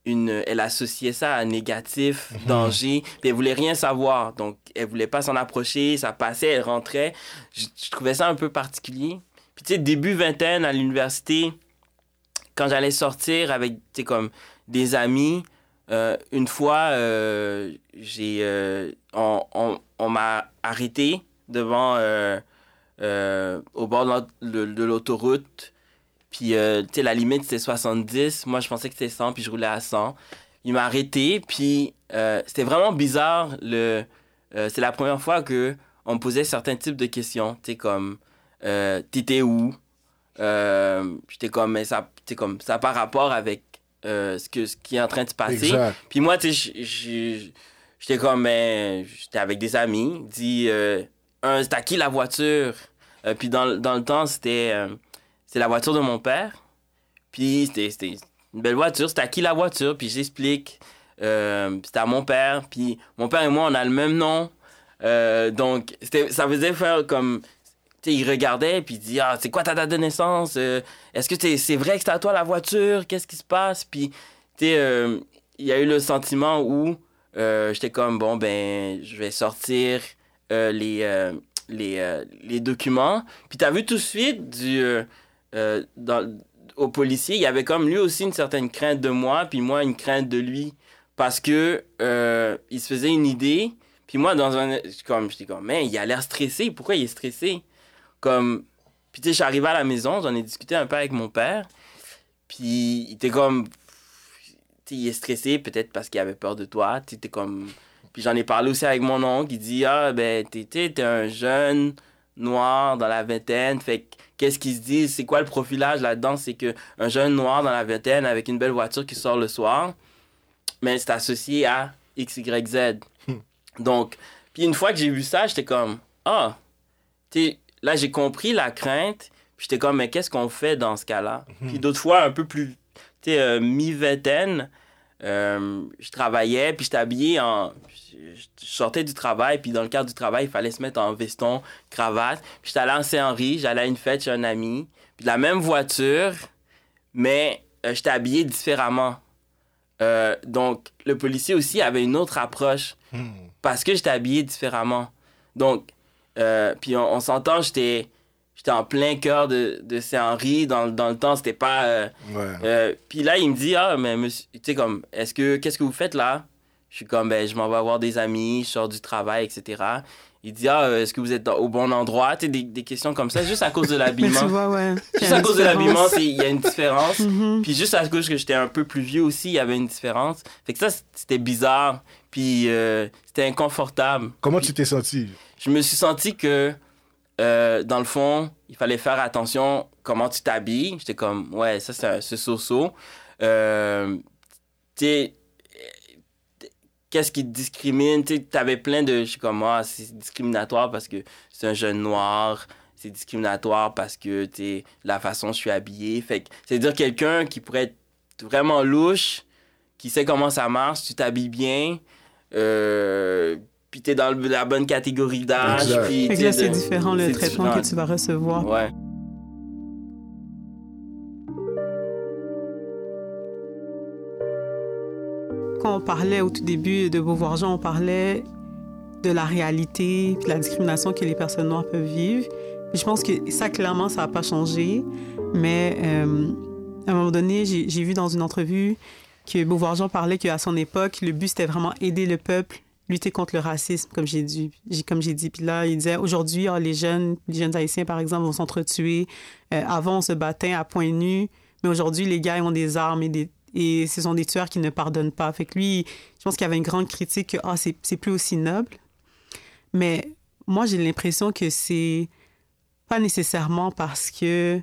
une- elle associait ça à négatif, danger. Puis elle voulait rien savoir. Donc, elle voulait pas s'en approcher. Ça passait, elle rentrait. Je, je trouvais ça un peu particulier. Puis, tu sais, début vingtaine à l'université, quand j'allais sortir avec, comme des amis, euh, une fois, euh, j'ai, euh, on, on, m'a arrêté devant, au bord de l'aut- de de l'autoroute. Puis, tu sais, la limite, c'était 70. Moi, je pensais que c'était 100, puis je roulais à 100. Il m'a arrêté, puis c'était vraiment bizarre. Le, c'est la première fois que on me posait certains types de questions. Tu sais, comme, euh, t'étais où? Euh, J'étais comme, mais ça, comme, ça pas rapport avec euh, ce, que, ce qui est en train de se passer. Exact. Puis moi, tu sais, j'étais comme, ben, j'étais avec des amis. Dit, euh, un, c'était à qui la voiture? Puis dans, le- dans le temps, c'était c'était la voiture de mon père. Puis c'était une belle voiture. C'était à qui la voiture? Puis j'explique. C'était à mon père. Puis mon père et moi, on a le même nom. Donc, ça faisait faire comme. Il regardait, puis il dit Ah, c'est quoi ta date de naissance? Euh, Est-ce que c'est c'est vrai que c'est à toi la voiture? Qu'est-ce qui se passe? Puis, euh, il y a eu le sentiment où euh, j'étais comme, bon, ben, je vais sortir les, les, les documents. Puis t'as vu tout de suite du, dans, au policier, il y avait comme lui aussi une certaine crainte de moi, puis moi une crainte de lui. Parce que il se faisait une idée. Puis moi, dans un. Comme, j'étais comme, mais il a l'air stressé. Pourquoi il est stressé? Comme. Puis tu sais, j'arrivais à la maison, j'en ai discuté un peu avec mon père. Puis il était comme, il est stressé peut-être parce qu'il avait peur de toi. T'es comme... Puis j'en ai parlé aussi avec mon oncle. Il dit Ah, ben, t'es un jeune noir dans la vingtaine. Fait qu'est-ce qu'il se dit C'est quoi le profilage là-dedans? C'est qu'un jeune noir dans la vingtaine avec une belle voiture qui sort le soir, mais c'est associé à X, Y, Z. Hmm. Donc, puis une fois que j'ai vu ça, j'étais comme Ah, tu là, j'ai compris la crainte. Puis j'étais comme, mais qu'est-ce qu'on fait dans ce cas-là? Hmm. Puis d'autres fois, un peu plus, tu sais, euh, mi-vingtaine, euh, je travaillais, puis j'étais habillé en. Je sortais du travail, puis dans le cadre du travail, il fallait se mettre en veston, cravate. Puis j'étais allé en Saint-Henri, j'allais à une fête chez un ami, puis la même voiture, mais euh, j'étais habillé différemment. Euh, donc, le policier aussi avait une autre approche hmm. parce que j'étais habillé différemment. Donc, puis on s'entend, j'étais j'étais en plein cœur de, de Saint-Henri. Dans, dans, le temps, c'était pas. Euh, euh, puis là, il me dit Ah, mais monsieur, tu sais, comme, est-ce que, qu'est-ce que vous faites là? Je suis comme, ben, je m'en vais voir des amis, je sors du travail, etc. Il dit Ah, est-ce que vous êtes au bon endroit? Tu sais, des, des, questions comme ça, juste à cause de *laughs* l'habillement. tu vois, ouais. Juste à cause de l'habillement, il y a une différence. *laughs* Mm-hmm. Puis juste à cause que j'étais un peu plus vieux aussi, il y avait une différence. Fait que ça, c'était bizarre. Puis euh, c'était inconfortable. Comment tu t'es senti? Je me suis senti que euh, dans le fond, il fallait faire attention comment tu t'habilles. J'étais comme, ouais, ça, c'est un so-so. Euh, tu qu'est-ce qui te discrimine? Tu avais plein de. Je suis comme, ah, c'est discriminatoire parce que c'est un jeune noir. C'est discriminatoire parce que, tu la façon dont je suis habillé. Fait que, c'est-à-dire quelqu'un qui pourrait être vraiment louche, qui sait comment ça marche, tu t'habilles bien. Euh, puis t'es dans la bonne catégorie d'âge. Puis là, c'est différent le traitement que tu vas recevoir. Ouais. Quand on parlait au tout début de Beauvoir-Jean, on parlait de la réalité, de la discrimination que les personnes noires peuvent vivre. je pense que ça, clairement, ça n'a pas changé. Mais euh, à un moment donné, j'ai vu dans une entrevue que Beauvoir-Jean parlait qu'à son époque, le but, c'était vraiment aider le peuple lutter contre le racisme, comme j'ai dit. Comme j'ai dit. Puis là, il disait aujourd'hui, ah, les jeunes, les jeunes haïtiens, par exemple, vont s'entretuer. Euh, avant, on se battait à point nu, mais aujourd'hui, les gars ils ont des armes et, et ce sont des tueurs qui ne pardonnent pas. Fait que lui, je pense qu'il y avait une grande critique que ah, c'est plus aussi noble. Mais moi, j'ai l'impression que c'est pas nécessairement parce que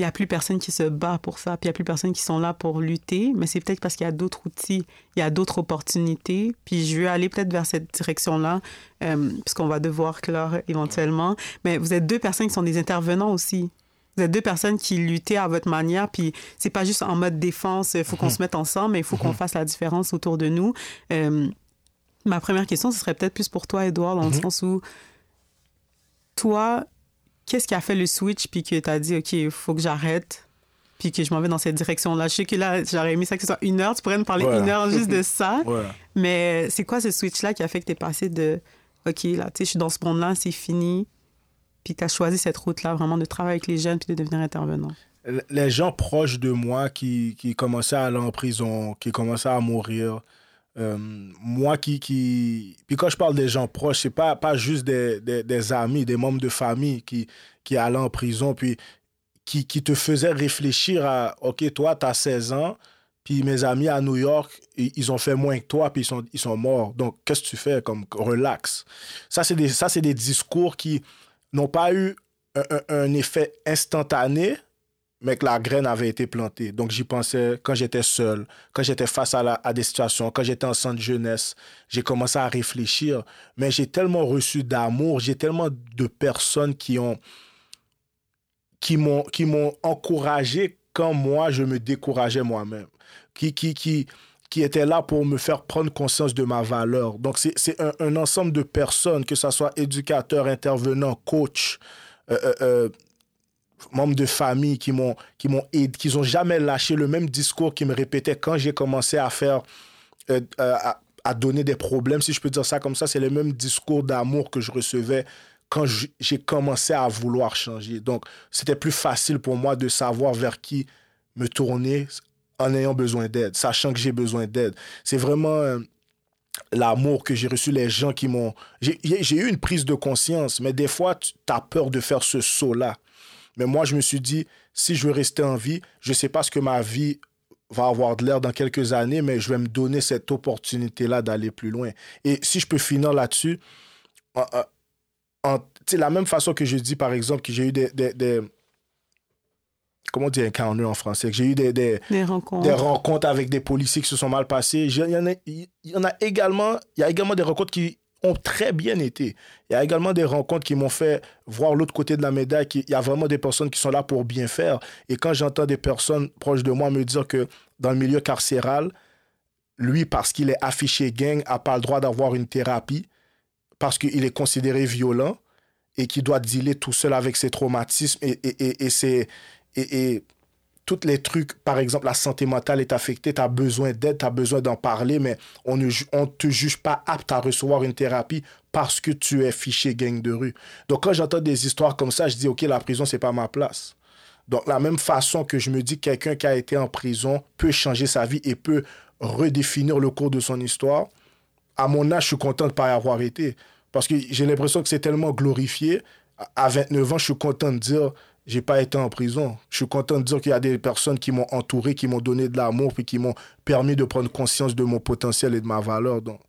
il n'y a plus personne qui se bat pour ça, puis il n'y a plus personne qui sont là pour lutter, mais c'est peut-être parce qu'il y a d'autres outils, il y a d'autres opportunités, puis je veux aller peut-être vers cette direction-là, euh, puisqu'on va devoir clore éventuellement. Mais vous êtes deux personnes qui sont des intervenants aussi. Vous êtes deux personnes qui luttaient à votre manière, puis c'est pas juste en mode défense, il faut qu'on mhm. se mette ensemble, mais il faut qu'on mhm. fasse la différence autour de nous. Euh, ma première question, ce serait peut-être plus pour toi, Edouard, dans le mhm. sens où toi, qu'est-ce qui a fait le switch puis que tu as dit, OK, il faut que j'arrête puis que je m'en vais dans cette direction-là? Je sais que là, j'aurais aimé ça que ce soit une heure. Tu pourrais me parler une heure juste de ça. *laughs* Mais c'est quoi ce switch-là qui a fait que tu es passé de, OK, là, tu sais, je suis dans ce monde-là, c'est fini. Puis tu as choisi cette route-là, vraiment, de travailler avec les jeunes puis de devenir intervenant? Les gens proches de moi qui, qui commençaient à aller en prison, qui commençaient à mourir, euh, moi qui, qui. Puis quand je parle des gens proches, c'est pas, pas juste des, des, amis, des membres de famille qui, qui allaient en prison, puis qui, qui te faisaient réfléchir à OK, toi, tu as 16 ans, puis mes amis à New York, ils ont fait moins que toi, puis ils sont, ils sont morts. Donc, qu'est-ce que tu fais comme relax? Ça, c'est des, des discours qui n'ont pas eu un effet instantané, mais que la graine avait été plantée. Donc j'y pensais quand j'étais seul, quand j'étais face à, des situations, quand j'étais en centre jeunesse, j'ai commencé à réfléchir. Mais j'ai tellement reçu d'amour, j'ai tellement de personnes qui ont qui m'ont qui m'ont encouragé quand moi je me décourageais moi-même, qui qui qui qui étaient là pour me faire prendre conscience de ma valeur. Donc c'est un, un, ensemble de personnes, que ce soit éducateurs, intervenants, coach, euh, euh, euh membres de famille qui m'ont qui m'ont aidé, qui n'ont jamais lâché le même discours qui me répétaient quand j'ai commencé à faire euh, euh, à donner des problèmes, si je peux dire ça comme ça. C'est le même discours d'amour que je recevais quand j'ai commencé à vouloir changer. Donc, c'était plus facile pour moi de savoir vers qui me tourner en ayant besoin d'aide, sachant que j'ai besoin d'aide. C'est vraiment euh, l'amour que j'ai reçu, les gens qui m'ont... J'ai eu une prise de conscience, mais des fois, tu as peur de faire ce saut-là. Mais moi, je me suis dit, si je veux rester en vie, je ne sais pas ce que ma vie va avoir de l'air dans quelques années, mais je vais me donner cette opportunité-là d'aller plus loin. Et si je peux finir là-dessus, en, la même façon que je dis, par exemple, que j'ai eu des, des comment dire encounter en français, j'ai eu des, des, rencontres. des, rencontres. avec des policiers qui se sont mal passés. Il y en a, il y en a également, il y a également des rencontres qui ont très bien été. Il y a également des rencontres qui m'ont fait voir l'autre côté de la médaille, qu'il y a vraiment des personnes qui sont là pour bien faire. Et quand j'entends des personnes proches de moi me dire que dans le milieu carcéral, lui, parce qu'il est affiché gang, n'a pas le droit d'avoir une thérapie, parce qu'il est considéré violent et qu'il doit dealer tout seul avec ses traumatismes et, et, et, et ses, tous les trucs, par exemple, la santé mentale est affectée, tu as besoin d'aide, tu as besoin d'en parler, mais on ne te juge pas apte à recevoir une thérapie parce que tu es fiché gang de rue. Donc, quand j'entends des histoires comme ça, je dis, OK, la prison, c'est pas ma place. Donc, la même façon que je me dis que quelqu'un qui a été en prison peut changer sa vie et peut redéfinir le cours de son histoire, à mon âge, je suis content de ne pas y avoir été. Parce que j'ai l'impression que c'est tellement glorifié. À 29 ans, je suis content de dire j'ai pas été en prison. Je suis content de dire qu'il y a des personnes qui m'ont entouré, qui m'ont donné de l'amour, puis qui m'ont permis de prendre conscience de mon potentiel et de ma valeur. Donc,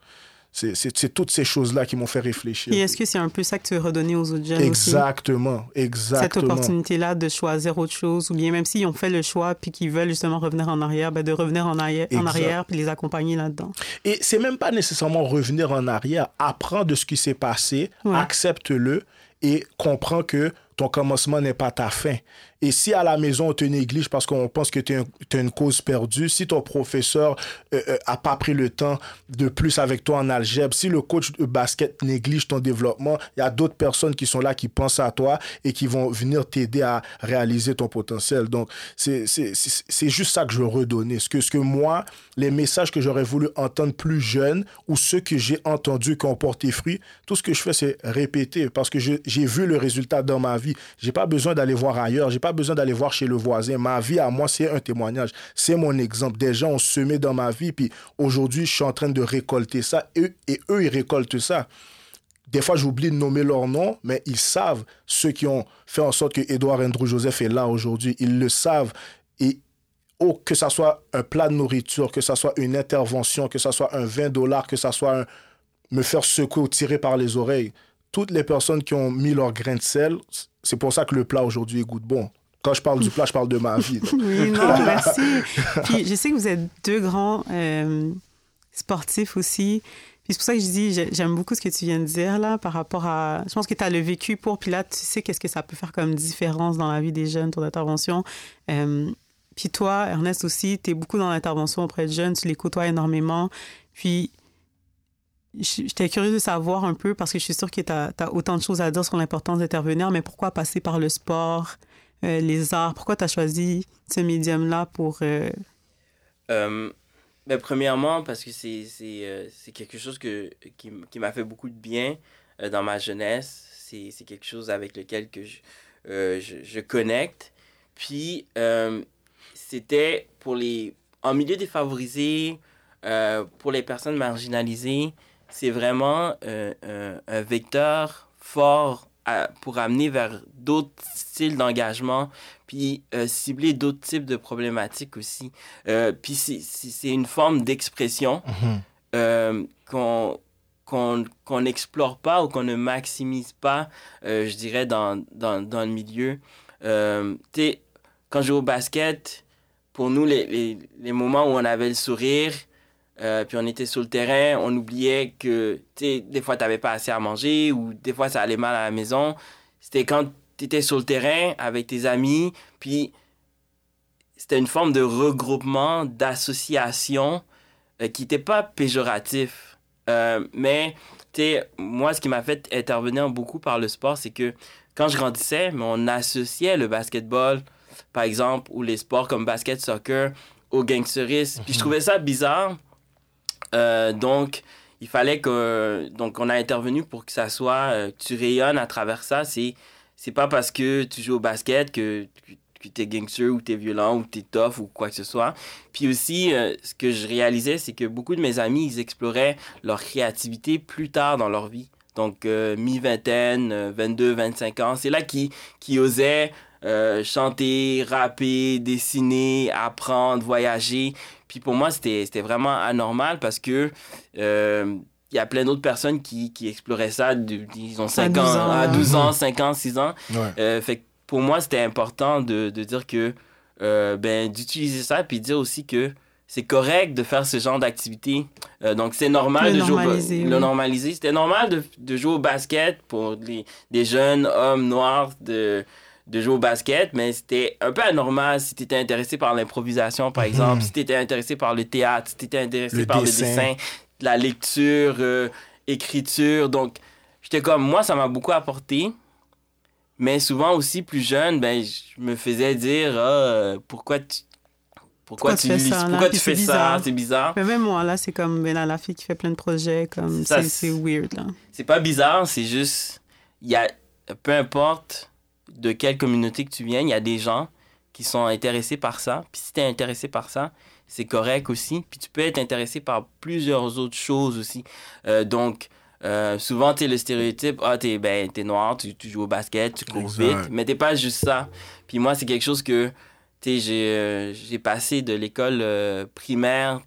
c'est toutes ces choses-là qui m'ont fait réfléchir. Et est-ce que c'est un peu ça que tu veux redonner aux autres jeunes Exactement, aussi? exactement. Cette opportunité-là de choisir autre chose, ou bien même s'ils ont fait le choix puis qu'ils veulent justement revenir en arrière, ben de revenir en arrière, en arrière puis les accompagner là-dedans. Et c'est même pas nécessairement revenir en arrière. Apprends de ce qui s'est passé, accepte-le et comprends que ton commencement n'est pas ta fin. Et si à la maison, on te néglige parce qu'on pense que tu es, une cause perdue, si ton professeur euh, euh, pas pris le temps de plus avec toi en algèbre, si le coach de basket néglige ton développement, il y a d'autres personnes qui sont là, qui pensent à toi et qui vont venir t'aider à réaliser ton potentiel. Donc, c'est juste ça que je veux redonner. Ce que, ce que moi, les messages que j'aurais voulu entendre plus jeune ou ceux que j'ai entendus qui ont porté fruit, tout ce que je fais, c'est répéter parce que j'ai vu le résultat dans ma vie. J'ai pas besoin d'aller voir ailleurs. Besoin d'aller voir chez le voisin. Ma vie à moi, c'est un témoignage. C'est mon exemple. Des gens ont semé dans ma vie, puis aujourd'hui, je suis en train de récolter ça. Et, et eux, ils récoltent ça. Des fois, j'oublie de nommer leur nom, mais ils savent, ceux qui ont fait en sorte que Edouard Andrew Joseph est là aujourd'hui, ils le savent. Et oh, que ça soit un plat de nourriture, que ça soit une intervention, que ça soit un 20 dollars, que ça soit un me faire secouer ou tirer par les oreilles. Toutes les personnes qui ont mis leur grain de sel, c'est pour ça que le plat aujourd'hui goûte bon. Quand je parle du plat, je parle de ma vie. *laughs* oui, non, merci. Puis je sais que vous êtes deux grands euh, sportifs aussi. Puis c'est pour ça que je dis, j'aime beaucoup ce que tu viens de dire là par rapport à. Je pense que tu as le vécu pour, puis là, tu sais qu'est-ce que ça peut faire comme différence dans la vie des jeunes, ton intervention. Euh, puis toi, Ernest aussi, tu es beaucoup dans l'intervention auprès de jeunes, tu les côtoies énormément. Puis J'étais curieux de savoir un peu, parce que je suis sûre que tu as, autant de choses à dire sur l'importance d'intervenir, mais pourquoi passer par le sport, euh, les arts? Pourquoi tu as choisi ce médium-là pour... Euh... Euh, ben, premièrement, parce que c'est euh, quelque chose que, qui, qui m'a fait beaucoup de bien dans ma jeunesse. C'est quelque chose avec lequel que je, je, je connecte. Puis, c'était pour les... En milieu défavorisé, pour les personnes marginalisées, c'est vraiment un vecteur fort pour amener vers d'autres styles d'engagement, puis euh, cibler d'autres types de problématiques aussi. puis c'est une forme d'expression mm-hmm. qu'on qu'on n'explore pas ou qu'on ne maximise pas, je dirais, dans, dans, dans, le milieu. Euh, quand je joue au basket, pour nous, les, les, les, moments où on avait le sourire, euh, puis on était sur le terrain, on oubliait que, des fois, tu n'avais pas assez à manger ou des fois, ça allait mal à la maison. C'était quand tu étais sur le terrain avec tes amis, puis c'était une forme de regroupement, d'association euh, qui n'était pas péjoratif. Euh, mais, moi, ce qui m'a fait intervenir beaucoup par le sport, c'est que quand je grandissais, on associait le basketball, par exemple, ou les sports comme basket, soccer, au gangsterisme. Puis je mhm. trouvais ça bizarre Euh, donc, il fallait que. Donc, on a intervenu pour que ça soit. euh, que tu rayonnes à travers ça. C'est, pas parce que tu joues au basket que, que, t'es gangster ou t'es violent ou t'es tough ou quoi que ce soit. Puis aussi, euh, ce que je réalisais, c'est que beaucoup de mes amis, ils exploraient leur créativité plus tard dans leur vie. Donc, mi-vingtaine, euh, 22, 25 ans. C'est là qu'ils, qu'ils osaient chanter, rapper, dessiner, apprendre, voyager. Puis pour moi, c'était, c'était vraiment anormal parce que euh, il y a plein d'autres personnes qui, qui exploraient ça, de, ils ont 5 12 ans, ans, à là. 12 ans, 5 ans, 6 ans. Ouais. Euh, fait que pour moi, c'était important de, de dire que, euh, ben, d'utiliser ça, puis dire aussi que c'est correct de faire ce genre d'activité. Euh, donc, c'est normal Le de jouer au normaliser, le oui. normaliser. C'était normal de, de jouer au basket pour les, des jeunes hommes noirs de, de jouer au basket, mais c'était un peu anormal si tu étais intéressé par l'improvisation, par exemple, si tu étais intéressé par le théâtre, si tu étais intéressé Le par dessin. le dessin, la lecture, euh, écriture. Donc, j'étais comme, moi, ça m'a beaucoup apporté. Mais souvent aussi, plus jeune, ben, je me faisais dire, Ah, euh, pourquoi tu, pourquoi Pourquoi tu, fais lis- ça, pourquoi tu c'est fais ça, bizarre. c'est bizarre. Mais même moi, là, c'est comme ben, là, la fille qui fait plein de projets, comme Ça, c'est weird, là. C'est pas bizarre, c'est juste, il y a, peu importe de quelle communauté que tu viens, il y a des gens qui sont intéressés par ça. Puis si tu es intéressé par ça, c'est correct aussi. Puis tu peux être intéressé par plusieurs autres choses aussi. Euh, donc, euh, souvent, tu le stéréotype, ah, t'es ben, t'es noir, tu, tu joues au basket, tu cours Exact. vite, mais t'es pas juste ça. Puis moi, c'est quelque chose que, tu sais, j'ai euh, j'ai passé de l'école primaire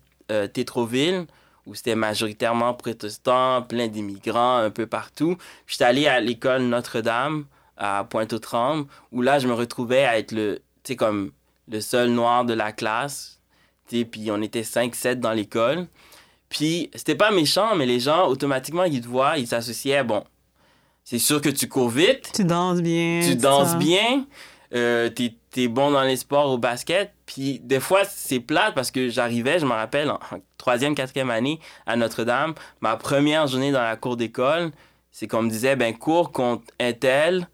Tétroville, où c'était majoritairement protestant, plein d'immigrants un peu partout. Puis j'étais allé à l'école Notre-Dame à Pointe-aux-Trembles, où là, je me retrouvais à être le, comme le seul noir de la classe. Puis on était 5-7 dans l'école. Puis c'était pas méchant, mais les gens, automatiquement, ils te voient, ils s'associaient, bon, c'est sûr que tu cours vite, Tu danses bien. tu danses ça. bien, euh, t'es es bon dans les sports au basket. Puis des fois, c'est plate parce que j'arrivais, je me rappelle, en en troisième, quatrième année à Notre-Dame, ma première journée dans la cour d'école, c'est qu'on me disait, ben cours contre un tel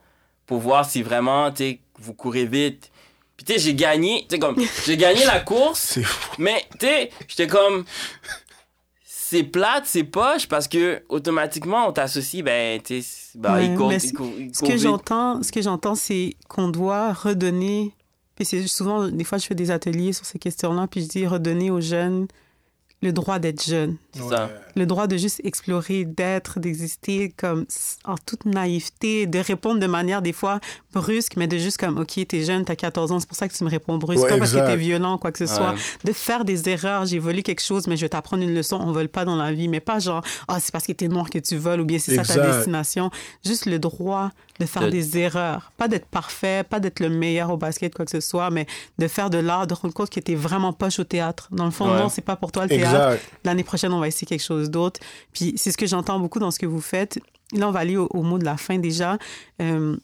pour voir si vraiment, tu sais, vous courez vite. Puis tu sais, j'ai gagné, tu sais, comme, j'ai gagné la course, *laughs* C'est fou. mais tu sais, j'étais comme. C'est plate, c'est poche parce que automatiquement on t'associe, ben, tu sais, ben, Ouais, il il ce- que vite. j'entends, ce que j'entends, c'est qu'on doit redonner. Puis c'est souvent, des fois, je fais des ateliers sur ces questions-là, puis je dis redonner aux jeunes le droit d'être jeunes, C'est ça. le droit de juste explorer, d'être, d'exister comme en toute naïveté, de répondre de manière des fois brusque, mais de juste comme, OK, t'es jeune, t'as 14 ans, c'est pour ça que tu me réponds brusque, Ouais, pas parce que exact. t'es violent, quoi que ce soit. De faire des erreurs, j'ai volé quelque chose, mais je vais t'apprendre une leçon, on vole pas dans la vie, mais pas genre, ah, c'est parce que t'es noir que tu voles, ou bien c'est ça ta Exact. destination. Juste le droit de faire De- des erreurs. Pas d'être parfait, pas d'être le meilleur au basket, quoi que ce soit, mais de faire de l'art, de rendre compte que t'es vraiment poche au théâtre. Dans le fond, Ouais. non, c'est pas pour toi le théâtre. Exact. L'année prochaine, on va essayer quelque chose d'autre. Puis c'est ce que j'entends beaucoup dans ce que vous faites. Là, on va aller au, au mot de la fin déjà. Euh,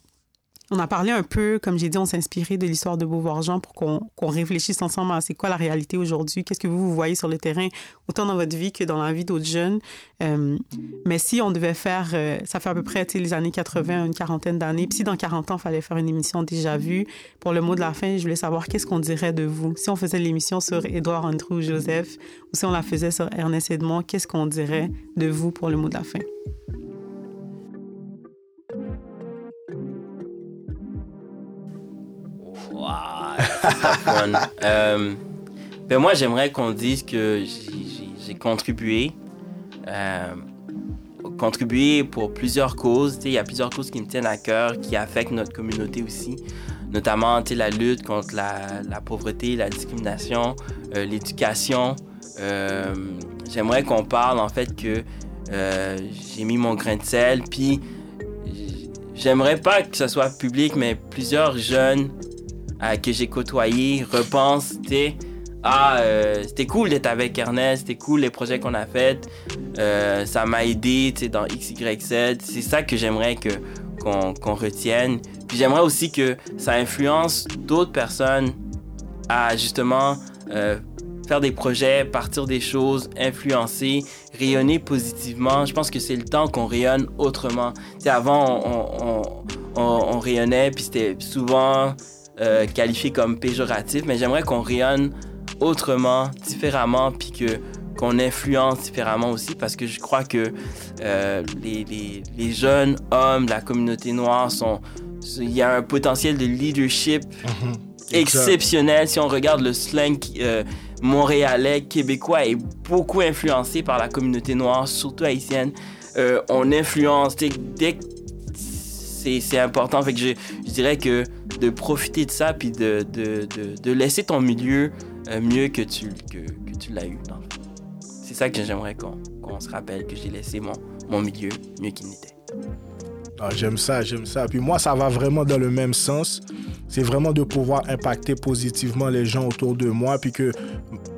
on a parlé un peu, comme j'ai dit, on s'est inspiré de l'histoire de Beauvoir-Jean pour qu'on réfléchisse ensemble à c'est quoi la réalité aujourd'hui, qu'est-ce que vous, vous voyez sur le terrain, autant dans votre vie que dans la vie d'autres jeunes? Euh, mais si on devait faire, euh, ça fait à peu près les années 80, une quarantaine d'années, puis si dans 40 ans, il fallait faire une émission déjà vue, pour le mot de la fin, je voulais savoir qu'est-ce qu'on dirait de vous. Si on faisait l'émission sur Édouard Andrew Joseph, ou si on la faisait sur Ernest Edmond, qu'est-ce qu'on dirait de vous pour le mot de la fin? Pas fun. Euh, ben moi, j'aimerais qu'on dise que j'ai- contribué. euh, contribué pour plusieurs causes. Il y a plusieurs causes qui me tiennent à cœur, qui affectent notre communauté aussi. Notamment la lutte contre la, la pauvreté, la discrimination, euh, l'éducation. Euh, j'aimerais qu'on parle en fait que j'ai mis mon grain de sel. Puis j'aimerais pas que ce soit public, mais plusieurs jeunes que j'ai côtoyés repensent, tu ah, euh, c'était cool d'être avec Ernest, c'était cool les projets qu'on a faits, euh, ça m'a aidé, dans X, Y, Z. C'est ça que j'aimerais qu'on qu'on retienne. Puis j'aimerais aussi que ça influence d'autres personnes à justement euh, faire des projets, partir des choses, influencer, rayonner positivement. Je pense que c'est le temps qu'on rayonne autrement. Tu sais, avant, on, on, on rayonnait, puis c'était souvent euh, qualifié comme péjoratif, mais j'aimerais qu'on rayonne autrement, différemment, puis que qu'on influence différemment aussi parce que je crois que euh, les, les, les, jeunes hommes de la communauté noire sont. Il y a un potentiel de leadership mhm. exceptionnel. Si on regarde le slang euh, montréalais, québécois, est beaucoup influencé par la communauté noire, surtout haïtienne. On influence. Dès que c'est important. Fait que je, je, dirais que de profiter de ça puis de, laisser ton milieu mieux que tu, l'as eu. C'est ça que j'aimerais qu'on se rappelle, que j'ai laissé mon milieu mieux qu'il n'était. Ah, j'aime ça, j'aime ça. Puis moi, ça va vraiment dans le même sens. C'est vraiment de pouvoir impacter positivement les gens autour de moi, puis que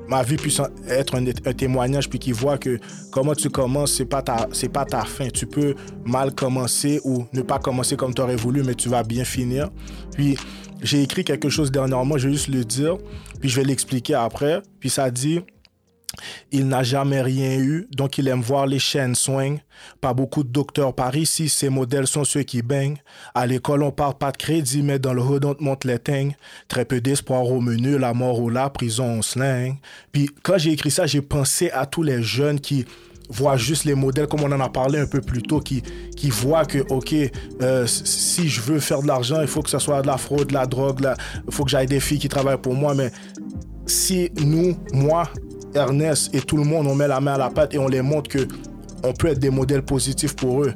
ma vie puisse être un, témoignage, puis qu'ils voient que comment tu commences, c'est pas ta, c'est pas ta fin. Tu peux mal commencer ou ne pas commencer comme tu aurais voulu, mais tu vas bien finir. Puis j'ai écrit quelque chose dernièrement, je vais juste le dire, puis je vais l'expliquer après. Puis ça dit il n'a jamais rien eu, donc il aime voir les chaînes swing. Pas beaucoup de docteurs par ici, ses modèles sont ceux qui baignent. À l'école, on parle pas de crédit, mais dans le hood, on te monte les teignes. Très peu d'espoir au menu, la mort ou la prison, on sling. Puis quand j'ai écrit ça, j'ai pensé à tous les jeunes qui voient juste les modèles, comme on en a parlé un peu plus tôt, qui, qui voient que, OK, euh, si je veux faire de l'argent, il faut que ce soit de la fraude, de la drogue, il faut que j'aille des filles qui travaillent pour moi, mais si nous, moi, Ernest et tout le monde, on met la main à la pâte et on les montre que on peut être des modèles positifs pour eux.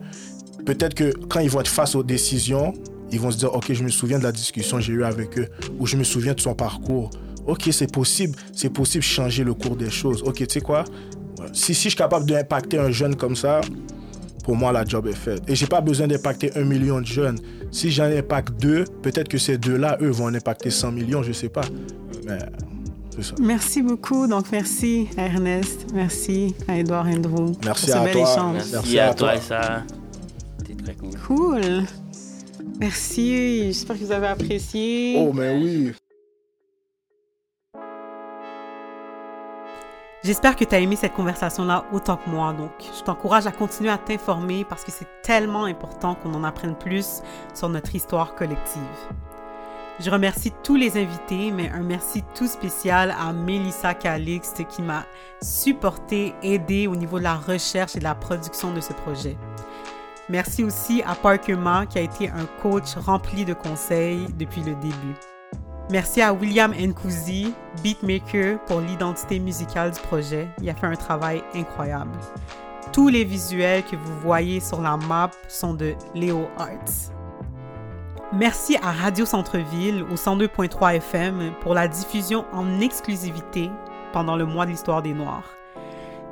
Peut-être que quand ils vont être face aux décisions, ils vont se dire, OK, je me souviens de la discussion que j'ai eue avec eux, ou je me souviens de son parcours. OK, c'est possible, c'est possible changer le cours des choses. OK, tu sais quoi? Si, si je suis capable d'impacter un jeune comme ça, pour moi, la job est faite. Et j'ai pas besoin d'impacter un million de jeunes. Si j'en impacte deux, peut-être que ces deux-là, eux, vont en impacter 100 millions, je sais pas. Mais Merci beaucoup. Donc, merci à Ernest. Merci à Edouard Andrew. Merci pour ce à bel toi. Échange. Merci, à, toi, ça. C'était très cool. Cool. Merci. J'espère que vous avez apprécié. Oh, mais oui. J'espère que tu as aimé cette conversation-là autant que moi. Donc, je t'encourage à continuer à t'informer parce que c'est tellement important qu'on en apprenne plus sur notre histoire collective. Je remercie tous les invités, mais un merci tout spécial à Melissa Calixte qui m'a supporté, aidé au niveau de la recherche et de la production de ce projet. Merci aussi à Parker Ma qui a été un coach rempli de conseils depuis le début. Merci à William Nkouzi, beatmaker, pour l'identité musicale du projet. Il a fait un travail incroyable. Tous les visuels que vous voyez sur la map sont de Leo Arts. Merci à Radio Centre-Ville au 102.3 FM pour la diffusion en exclusivité pendant le mois de l'histoire des Noirs.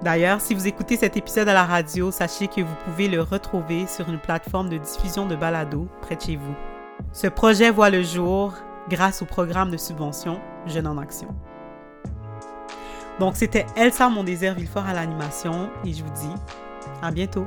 D'ailleurs, si vous écoutez cet épisode à la radio, sachez que vous pouvez le retrouver sur une plateforme de diffusion de balado près de chez vous. Ce projet voit le jour grâce au programme de subvention Jeunes en Action. Donc, c'était Elsa Mon Désert Villefort à l'animation et je vous dis à bientôt.